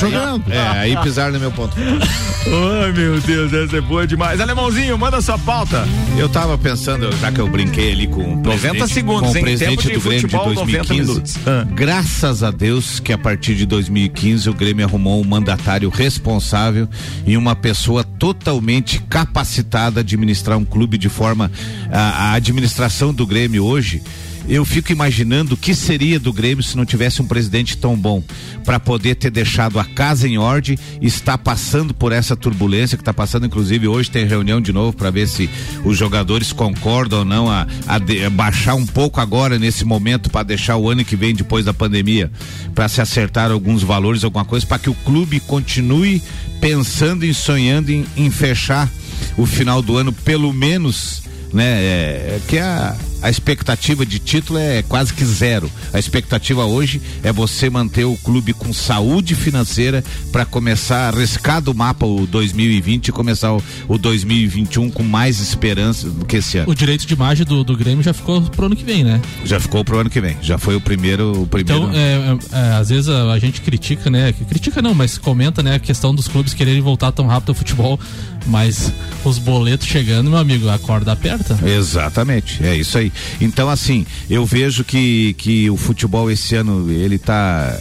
É, aí pisaram no meu ponto. [LAUGHS] Ai, meu Deus, essa é boa demais. Alemãozinho, manda sua pauta. Eu tava pensando, já que eu brinquei ali com o 90 presidente- segundos, com o presidente do Grêmio de futebol, 90 2015. minutos. Ah. Graças a Deus que a partir de 2015 o Grêmio arrumou um mandatário responsável e uma pessoa totalmente capacitada a administrar um clube de forma a, a administração do Grêmio hoje eu fico imaginando o que seria do Grêmio se não tivesse um presidente tão bom para poder ter deixado a casa em ordem e estar passando por essa turbulência que está passando. Inclusive hoje tem reunião de novo para ver se os jogadores concordam ou não a, a de- a baixar um pouco agora nesse momento para deixar o ano que vem depois da pandemia para se acertar alguns valores, alguma coisa para que o clube continue pensando e sonhando em, em fechar o final do ano pelo menos né? É, é que a, a expectativa de título é quase que zero. A expectativa hoje é você manter o clube com saúde financeira para começar a riscar do mapa o 2020 e começar o, o 2021 com mais esperança do que esse ano. O direito de imagem do, do Grêmio já ficou pro ano que vem, né? Já ficou pro ano que vem. Já foi o primeiro, o primeiro. Então, é, é, é, às vezes a, a gente critica, né? Critica não, mas comenta, né? A questão dos clubes quererem voltar tão rápido ao futebol, mas os boletos chegando, meu amigo, a corda aperta. Exatamente, é isso aí. Então, assim, eu vejo que, que o futebol esse ano ele está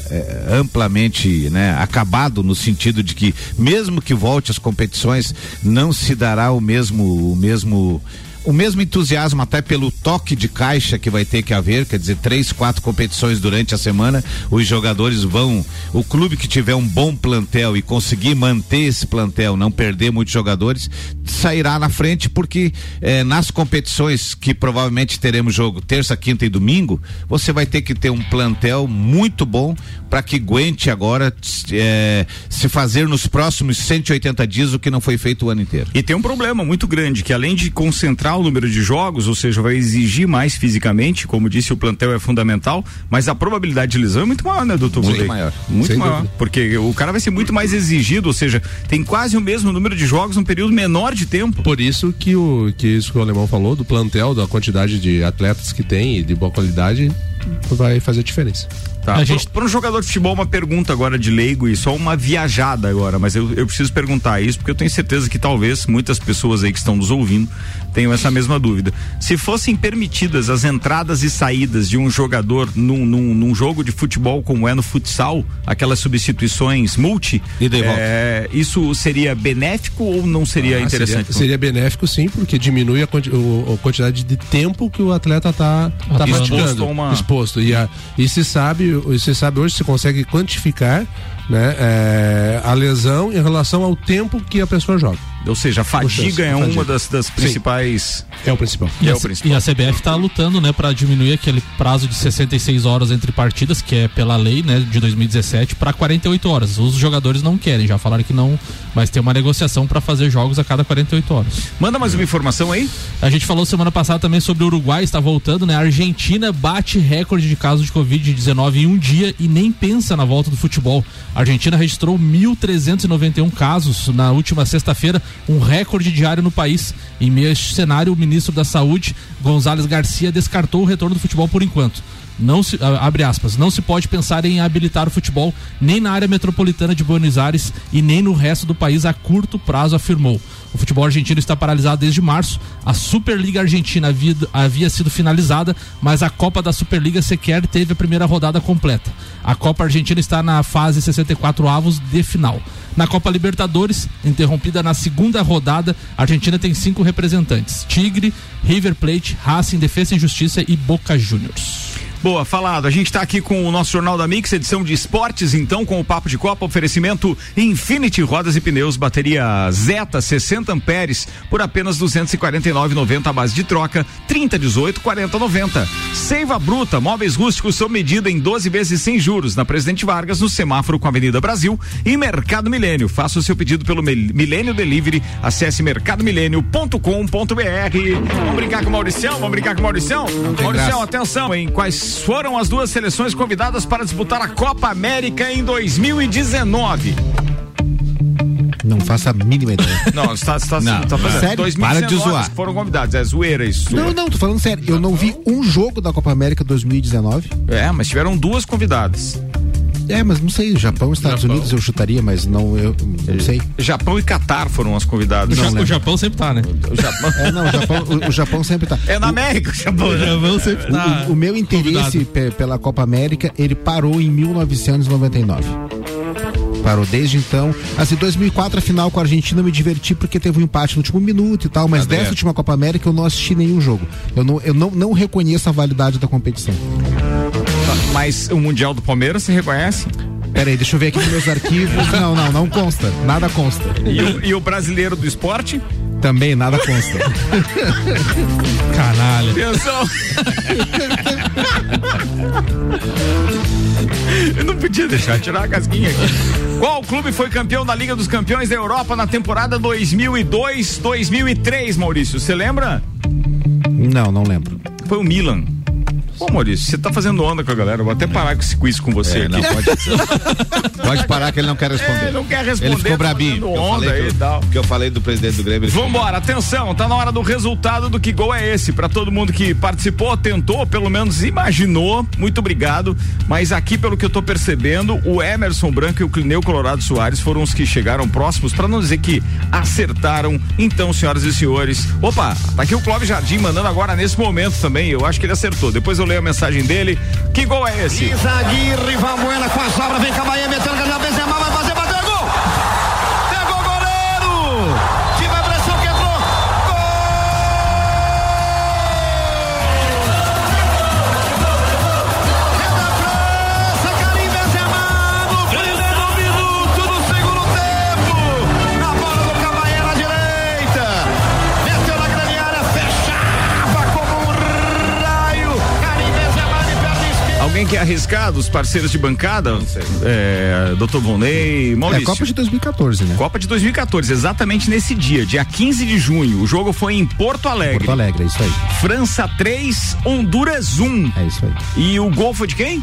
amplamente né, acabado no sentido de que, mesmo que volte as competições, não se dará o mesmo, o mesmo o mesmo entusiasmo até pelo toque de caixa que vai ter que haver, quer dizer, três, quatro competições durante a semana, os jogadores vão, o clube que tiver um bom plantel e conseguir manter esse plantel, não perder muitos jogadores, sairá na frente porque eh, nas competições que provavelmente teremos jogo terça, quinta e domingo, você vai ter que ter um plantel muito bom para que aguente agora eh, se fazer nos próximos 180 dias o que não foi feito o ano inteiro. E tem um problema muito grande, que além de concentrar o número de jogos, ou seja, vai exigir mais fisicamente, como disse, o plantel é fundamental, mas a probabilidade de lesão é muito maior, né, doutor Muito Volei? maior, Muito sem maior. dúvida. Porque o cara vai ser muito mais exigido, ou seja, tem quase o mesmo número de jogos num período menor de tempo. Por isso que o que isso que o alemão falou do plantel, da quantidade de atletas que tem e de boa qualidade, vai fazer diferença. Tá. A gente- Para um jogador de futebol, uma pergunta agora de leigo e só uma viajada agora, mas eu, eu preciso perguntar isso porque eu tenho certeza que talvez muitas pessoas aí que estão nos ouvindo tenham essa mesma dúvida. Se fossem permitidas as entradas e saídas de um jogador num, num, num jogo de futebol como é no futsal, aquelas substituições multi, é, isso seria benéfico ou não seria Ah, interessante? Seria, seria benéfico sim, porque diminui a, quanti- o- a quantidade de tempo que o atleta tá, tá Exposto uma- Exposto. E, a- e se sabe, e se sabe hoje, se consegue quantificar né, é, a lesão em relação ao tempo que a pessoa joga. Ou seja, a fadiga é uma das, das principais. É o principal. E, É a, o principal. e a CBF tá lutando, né, para diminuir aquele prazo de 66 horas entre partidas, que é pela lei, né, de 2017, para 48 horas. Os jogadores não querem, já falaram que não, mas tem uma negociação para fazer jogos a cada 48 horas. Manda mais uma informação aí. A gente falou semana passada também sobre o Uruguai, está voltando, né? A Argentina bate recorde de casos de Covid-19 em um dia e nem pensa na volta do futebol. A Argentina registrou 1.391 casos na última sexta-feira, um recorde diário no país. Em meio a este cenário, o ministro da Saúde, González Garcia, descartou o retorno do futebol por enquanto. não se, a- abre aspas, não se pode pensar em habilitar o futebol nem na área metropolitana de Buenos Aires e nem no resto do país a curto prazo, afirmou. O futebol argentino está paralisado desde março. A Superliga Argentina havia, havia sido finalizada, mas a Copa da Superliga sequer teve a primeira rodada completa. A Copa Argentina está na fase 64 avos de final. Na Copa Libertadores, interrompida na segunda rodada, a Argentina tem cinco representantes: Tigre, River Plate, Racing, Defesa e Justiça e Boca Juniors. Boa, falado. A gente está aqui com o nosso Jornal da Mix, edição de esportes, então, com o Papo de Copa, oferecimento Infinity Rodas e Pneus, bateria Zeta 60 amperes por apenas 249,90 a base de troca, 30 18 40 90. Seiva Bruta, móveis rústicos sob medida em 12 vezes sem juros, na Presidente Vargas, no semáforo com a Avenida Brasil e Mercado Milênio. Faça o seu pedido pelo Mil- Milênio Delivery, acesse mercadomilênio.com.br. Vamos brincar com o Mauricião? Vamos brincar com o Mauricião? Mauricião, graça. atenção, hein? Quais foram as duas seleções convidadas para disputar a Copa América em 2019? Não faço a mínima ideia. [LAUGHS] Não, você tá, você tá, Não, tá fazendo. sério? 2019 Para de zoar. foram convidados. É zoeira isso. Não, não, tô falando sério. Eu não vi um jogo da Copa América 2019. É, mas tiveram duas convidadas. É, mas não sei. Japão, Estados Japão. Unidos eu chutaria, mas não, eu não sei. Japão e Catar foram as convidadas. Não o lembro. Japão sempre tá, né? O Japão. É, não, o Japão, o, o Japão sempre tá. É na América o Japão. né? Japão sempre tá. O, o meu interesse pe- pela Copa América, ele parou em 1999. Parou desde então. Assim, 2004, a final com a Argentina, eu me diverti porque teve um empate no último minuto e tal, mas Adriano. dessa última Copa América eu não assisti nenhum jogo. Eu não, eu não, não reconheço a validade da competição. Mas o Mundial do Palmeiras se reconhece? Pera aí, deixa eu ver aqui nos meus arquivos. [LAUGHS] Não, não, não consta. Nada consta. E o, e o brasileiro do esporte? Também nada consta. [LAUGHS] Canalha. Atenção. Eu não podia deixar tirar a casquinha aqui. Qual clube foi campeão da Liga dos Campeões da Europa na temporada 2002-2003, Maurício? Você lembra? Não, não lembro. Foi o Milan. Ô Maurício, você tá fazendo onda com a galera. Eu vou até parar com esse quiz com você É, aqui. não, pode, [LAUGHS] pode parar que ele não quer responder. É, ele não quer responder, Ele ficou tá brabinho. eu onda falei aí que e eu- tal. Eu falei do presidente do Grêmio. Vambora, atenção, tá na hora do resultado do que gol é esse. Pra todo mundo que participou, tentou, pelo menos imaginou. Muito obrigado. Mas aqui, pelo que eu tô percebendo, o Emerson Branco e o Clineu Colorado Soares foram os que chegaram próximos, pra não dizer que acertaram. Então, senhoras e senhores, opa, tá aqui o Clóvis Jardim mandando agora nesse momento também. Eu acho que ele acertou. Depois eu leio a mensagem dele. Que gol é esse? Valbuena com a sobra, vem metendo na Benzema, vai fazer, Alguém quer arriscar dos parceiros de bancada? É, Dr. É Maurício. Copa de 2014, né? Copa de 2014, exatamente nesse dia, dia 15 de junho. O jogo foi em Porto Alegre. Porto Alegre, é isso aí. França 3, Honduras 1. É isso aí. E o gol foi de quem?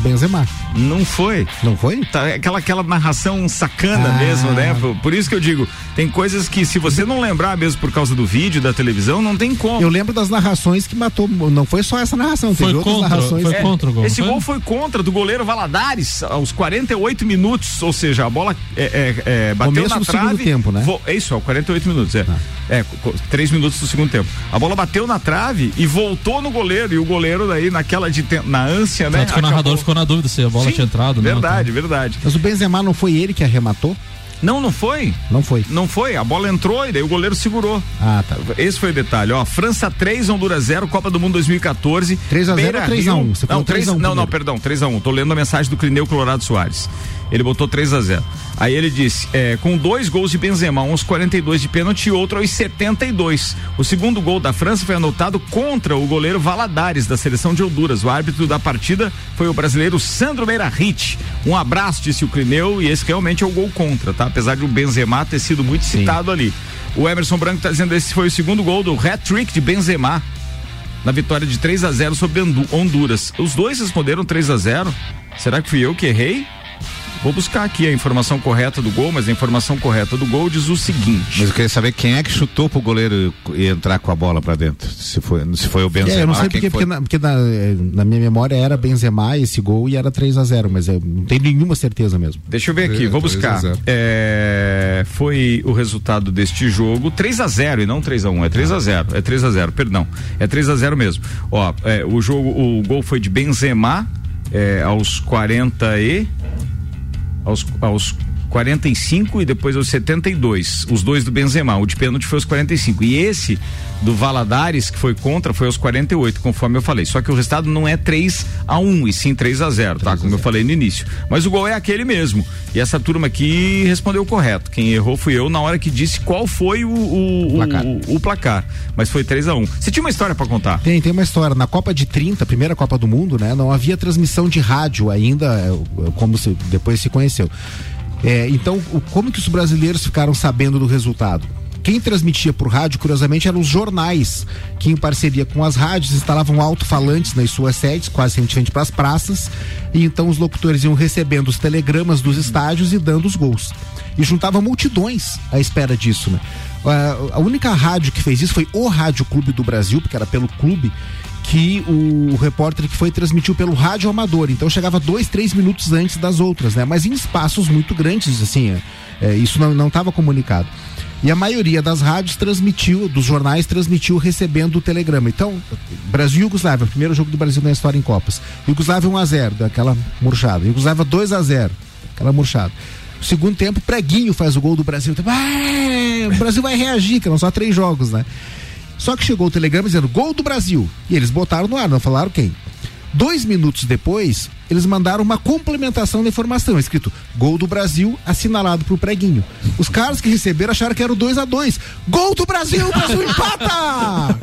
Benzema. Não foi. Não foi? Tá, aquela, aquela narração sacana Ah. mesmo, né? Por, por isso que eu digo, tem coisas que se você não lembrar mesmo por causa do vídeo, da televisão, não tem como. Eu lembro das narrações que matou. Não foi só essa narração, Foi teve outras contra, narrações. foi É, contra o gol. Esse foi? gol foi contra do goleiro Valadares aos 48 minutos, ou seja, a bola é, é, é, bateu Começo na do trave. segundo tempo, né? vo- é isso, é, 48 minutos, é. É, co- co- três minutos do segundo tempo. A bola bateu na trave e voltou no goleiro. E o goleiro daí, naquela de na ânsia, né? Tanto que o narrador acabou- ficou na dúvida se a bola Sim, tinha entrado, né? Verdade, verdade. Mas o Benzema não foi ele que arrematou? Não, não foi. Não foi. Não foi. A bola entrou e daí o goleiro segurou. Ah, tá. Esse foi o detalhe, ó. França 3, Honduras 0, Copa do Mundo 2014. 3 a 0 Beira ou 3 a 1? Rio- Não, 3 3 a 1 Não, não, perdão, 3 a 1. Tô lendo a mensagem do Clineu Colorado Soares. Ele botou 3 a 0. Aí ele disse, é, com dois gols de Benzema, uns 42 de pênalti e outro aos 72. O segundo gol da França foi anotado contra o goleiro Valadares, da seleção de Honduras. O árbitro da partida foi o brasileiro Sandro Meirahit. Um abraço, disse o Clineu, e esse realmente é o gol contra, tá? Apesar de o Benzema ter sido muito citado ali. O Emerson Branco tá dizendo esse foi o segundo gol do hat-trick de Benzema na vitória de 3 a 0 sobre Hondu- Honduras. Os dois responderam 3 a 0 Será que fui eu que errei? Vou buscar aqui a informação correta do gol, mas a informação correta do gol diz o seguinte. Mas eu queria saber quem é que chutou pro goleiro e entrar com a bola pra dentro. Se foi, se foi o Benzema. É, eu não sei porque, porque, na, porque na, eh, na minha memória era Benzema esse gol e era 3 a 0 mas eu não tenho nenhuma certeza mesmo. Deixa eu ver aqui, É, vou 3 a buscar. 0. É, foi o resultado deste jogo 3 a 0 e não 3 a 1 é 3 a 0 é 3 a 0 perdão. É 3 a 0 mesmo. Ó, é, o jogo, o gol foi de Benzema é, aos 40 e. Aos, aos 45 e depois aos 72. Os dois do Benzema. O de pênalti foi aos 45. E esse do Valadares, que foi contra, foi aos 48, conforme eu falei. Só que o resultado não é 3 a 1 e sim 3 a 0 tá? Como eu falei no início. Mas o gol é aquele mesmo. E essa turma aqui respondeu correto. Quem errou fui eu na hora que disse qual foi o, o, Placar. o- o placar. Mas foi 3 a 1 Você tinha uma história pra contar? Tem, tem uma história. Na Copa de 30, primeira Copa do Mundo, né? Não havia transmissão de rádio ainda, é, como se, depois se conheceu. É, então, o- como que os brasileiros ficaram sabendo do resultado? Quem transmitia por rádio, curiosamente, eram os jornais, que em parceria com as rádios instalavam alto-falantes nas suas sedes, quase frente para as praças, e então os locutores iam recebendo os telegramas dos estádios e dando os gols. E juntava multidões à espera disso, né? A- A única rádio que fez isso foi o Rádio Clube do Brasil, porque era pelo clube, que o repórter que foi transmitiu pelo rádio amador. Então chegava dois, três minutos antes das outras, né? Mas em espaços muito grandes, assim, é, é, isso não estava comunicado. E a maioria das rádios transmitiu, dos jornais transmitiu recebendo o telegrama. Então, Brasil e Yugoslávia, primeiro jogo do Brasil na história em Copas. Yugoslávia 1x0, daquela murchada. Yugoslávia 2x0, aquela murchada. Segundo tempo, Preguinho faz o gol do Brasil. Ah, o Brasil vai reagir, que eram só três jogos, né? Só que chegou o telegrama dizendo gol do Brasil. E eles botaram no ar, não falaram quem. Dois minutos depois, eles mandaram uma complementação da informação, escrito gol do Brasil, assinalado pro preguinho. Os caras que receberam acharam que era o 2 a 2 Gol do Brasil, o Brasil empata!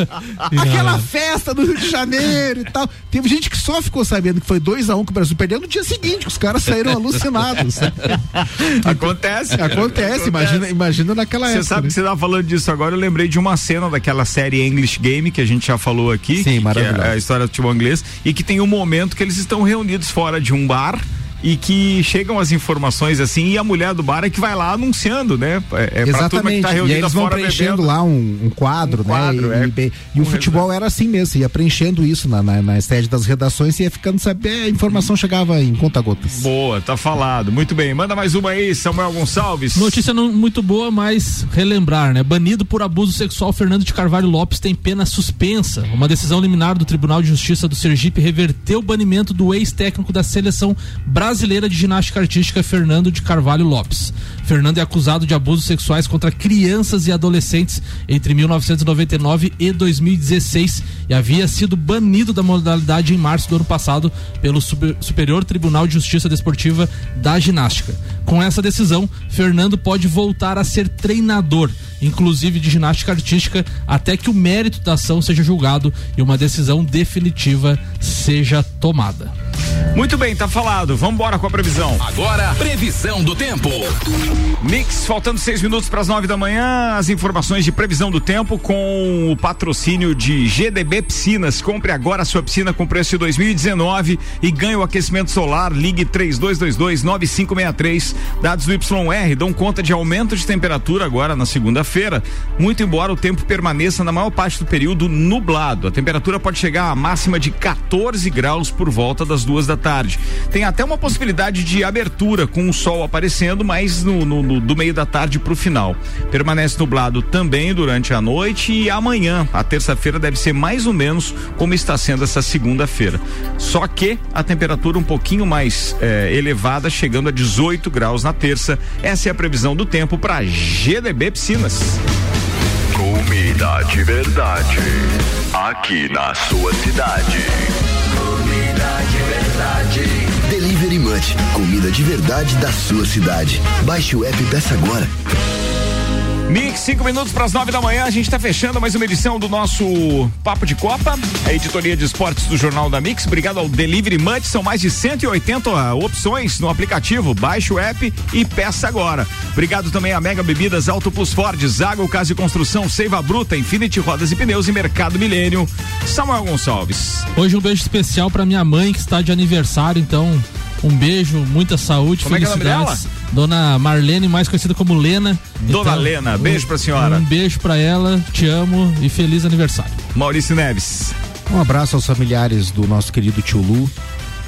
[LAUGHS] Aquela festa do Rio de Janeiro e tal. Teve gente que só ficou sabendo que foi 2 a 1 que o Brasil perdeu no dia seguinte, os caras saíram alucinados. [LAUGHS] Acontece. Acontece, imagina, imagina naquela Você época. sabe né? que você tava falando disso agora, eu lembrei de uma cena daquela série English Game que a gente já falou aqui. Sim, que maravilhosa. é a história do futebol inglês. E que tem um momento que eles estão reunidos fora de um bar. E que chegam as informações assim, e a mulher do bar é que vai lá anunciando, né? É, é pra turma que Exatamente. tá e eles vão fora preenchendo bebendo. lá um, um quadro, Um quadro, né? é. E, e- e o futebol era assim mesmo, ia preenchendo isso na, na, na sede das redações e ia ficando saber, a informação chegava em conta-gotas. Boa, tá falado. Muito bem. Manda mais uma aí, Samuel Gonçalves. Notícia não muito boa, mas relembrar, né? Banido por abuso sexual, Fernando de Carvalho Lopes tem pena suspensa. Uma decisão liminar do Tribunal de Justiça do Sergipe reverteu o banimento do ex-técnico da seleção brasileira de ginástica artística, Fernando de Carvalho Lopes. Fernando é acusado de abusos sexuais contra crianças e adolescentes entre 1999 e 2016 e havia sido banido da modalidade em março do ano passado pelo Super- Superior Tribunal de Justiça Desportiva da Ginástica. Com essa decisão, Fernando pode voltar a ser treinador, inclusive de ginástica artística, até que o mérito da ação seja julgado e uma decisão definitiva seja tomada. Muito bem, tá falado. Vamos embora com a previsão. Agora, previsão do tempo. Mix, faltando seis minutos para as nove da manhã, as informações de previsão do tempo com o patrocínio de GDB Piscinas. Compre agora a sua piscina com preço de 2019 e ganhe o aquecimento solar. Ligue 3222-9563. Dados do YR dão conta de aumento de temperatura agora na segunda-feira, muito embora o tempo permaneça na maior parte do período nublado. A temperatura pode chegar a máxima de 14 graus por volta das duas da tarde. Tem até uma possibilidade de abertura com o sol aparecendo, mas no, no- no- do meio da tarde para o final. Permanece nublado também durante a noite e amanhã, a terça-feira, deve ser mais ou menos como está sendo essa segunda-feira. Só que a temperatura um pouquinho mais eh, elevada, chegando a 18 graus na terça. Essa é a previsão do tempo para GDB Piscinas. Comida de verdade. Aqui na sua cidade. Comida de verdade da sua cidade. Baixe o app e peça agora. Mix, cinco minutos para as nove da manhã. A gente está fechando mais uma edição do nosso Papo de Copa, a editoria de esportes do Jornal da Mix. Obrigado ao Delivery Munch. São mais de 180 opções no aplicativo. Baixe o app e peça agora. Obrigado também a Mega Bebidas, Auto Plus Ford, Zago Casa e Construção, Seiva Bruta, Infinity Rodas e Pneus e Mercado Milênio. Samuel Gonçalves. Hoje um beijo especial para minha mãe que está de aniversário, então Um beijo, muita saúde, Como é que é o nome felicidades. Dona Marlene, mais conhecida como Lena. Dona Lena, beijo pra senhora. Um beijo pra ela, te amo e feliz aniversário. Maurício Neves. Um abraço aos familiares do nosso querido tio Lu,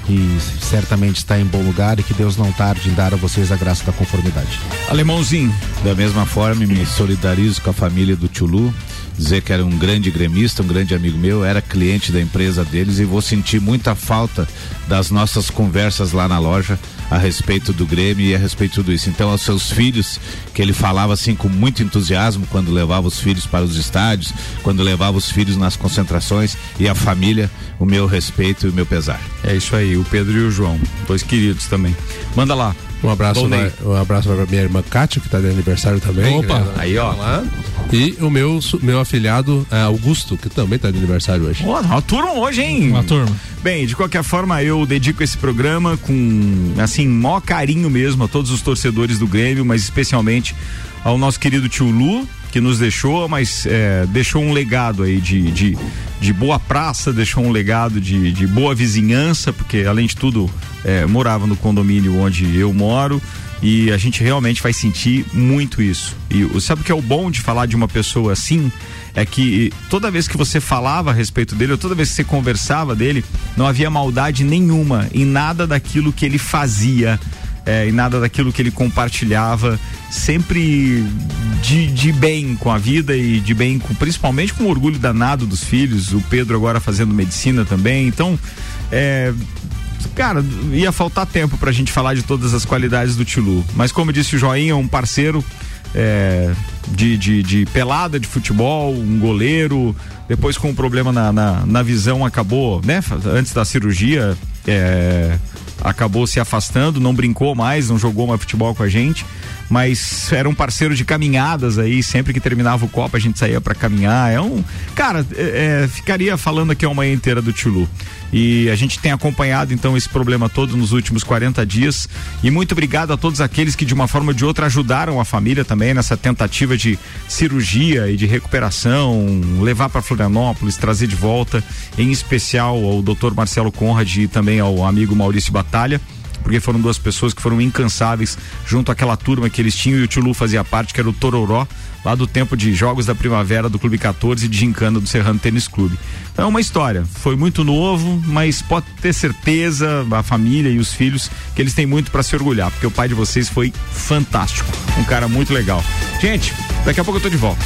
que certamente está em bom lugar e que Deus não tarde em dar a vocês a graça da conformidade. Alemãozinho. Da mesma forma, me solidarizo com a família do Tchulu. Dizer que era um grande gremista, um grande amigo meu, era cliente da empresa deles e vou sentir muita falta das nossas conversas lá na loja a respeito do Grêmio e a respeito de tudo isso. Então, aos seus filhos, que ele falava assim com muito entusiasmo quando levava os filhos para os estádios, quando levava os filhos nas concentrações e a família, o meu respeito e o meu pesar. É isso aí, o Pedro e o João, dois queridos também. Manda lá. Um abraço, pra, um abraço pra minha irmã Kátia, que tá de aniversário também. Opa, né? aí, ó. Lá. E o meu, meu afilhado é, Augusto, que também tá de aniversário hoje. Ó, uma turma hoje, hein? Uma turma. Bem, de qualquer forma, eu dedico esse programa com, assim, maior carinho mesmo a todos os torcedores do Grêmio, mas especialmente ao nosso querido tio Lu, que nos deixou, mas é, deixou um legado aí de, de, de boa praça, deixou um legado de, de boa vizinhança, porque além de tudo, é, morava no condomínio onde eu moro. E a gente realmente vai sentir muito isso. E sabe o que é o bom de falar de uma pessoa assim? É que toda vez que você falava a respeito dele, ou toda vez que você conversava dele, não havia maldade nenhuma em nada daquilo que ele fazia, é, em nada daquilo que ele compartilhava, sempre de, de bem com a vida e de bem com, principalmente com o orgulho danado dos filhos, o Pedro agora fazendo medicina também. Então, é, Cara, ia faltar tempo pra gente falar de todas as qualidades do Tilu. Mas como disse o Joinha, um parceiro é, de, de, de pelada de futebol, um goleiro. Depois com um problema na, na, na visão acabou, né? Antes da cirurgia, é, acabou se afastando, não brincou mais, não jogou mais futebol com a gente. Mas era um parceiro de caminhadas aí, sempre que terminava o Copa a gente saía pra caminhar. É um. Cara, é, é, ficaria falando aqui a manhã inteira do Tilu. E a gente tem acompanhado então esse problema todo nos últimos 40 dias. E muito obrigado a todos aqueles que de uma forma ou de outra ajudaram a família também nessa tentativa de cirurgia e de recuperação, levar para Florianópolis, trazer de volta, em especial ao Dr. Marcelo Conrad e também ao amigo Maurício Batalha porque foram duas pessoas que foram incansáveis junto àquela turma que eles tinham e o Tulu fazia parte, que era o Tororó, lá do tempo de Jogos da Primavera do Clube 14 e de Gincana do Serrano Tênis Clube. Então é uma história, foi muito novo, mas pode ter certeza, a família e os filhos, que eles têm muito para se orgulhar, porque o pai de vocês foi fantástico, um cara muito legal. Gente, daqui a pouco eu tô de volta.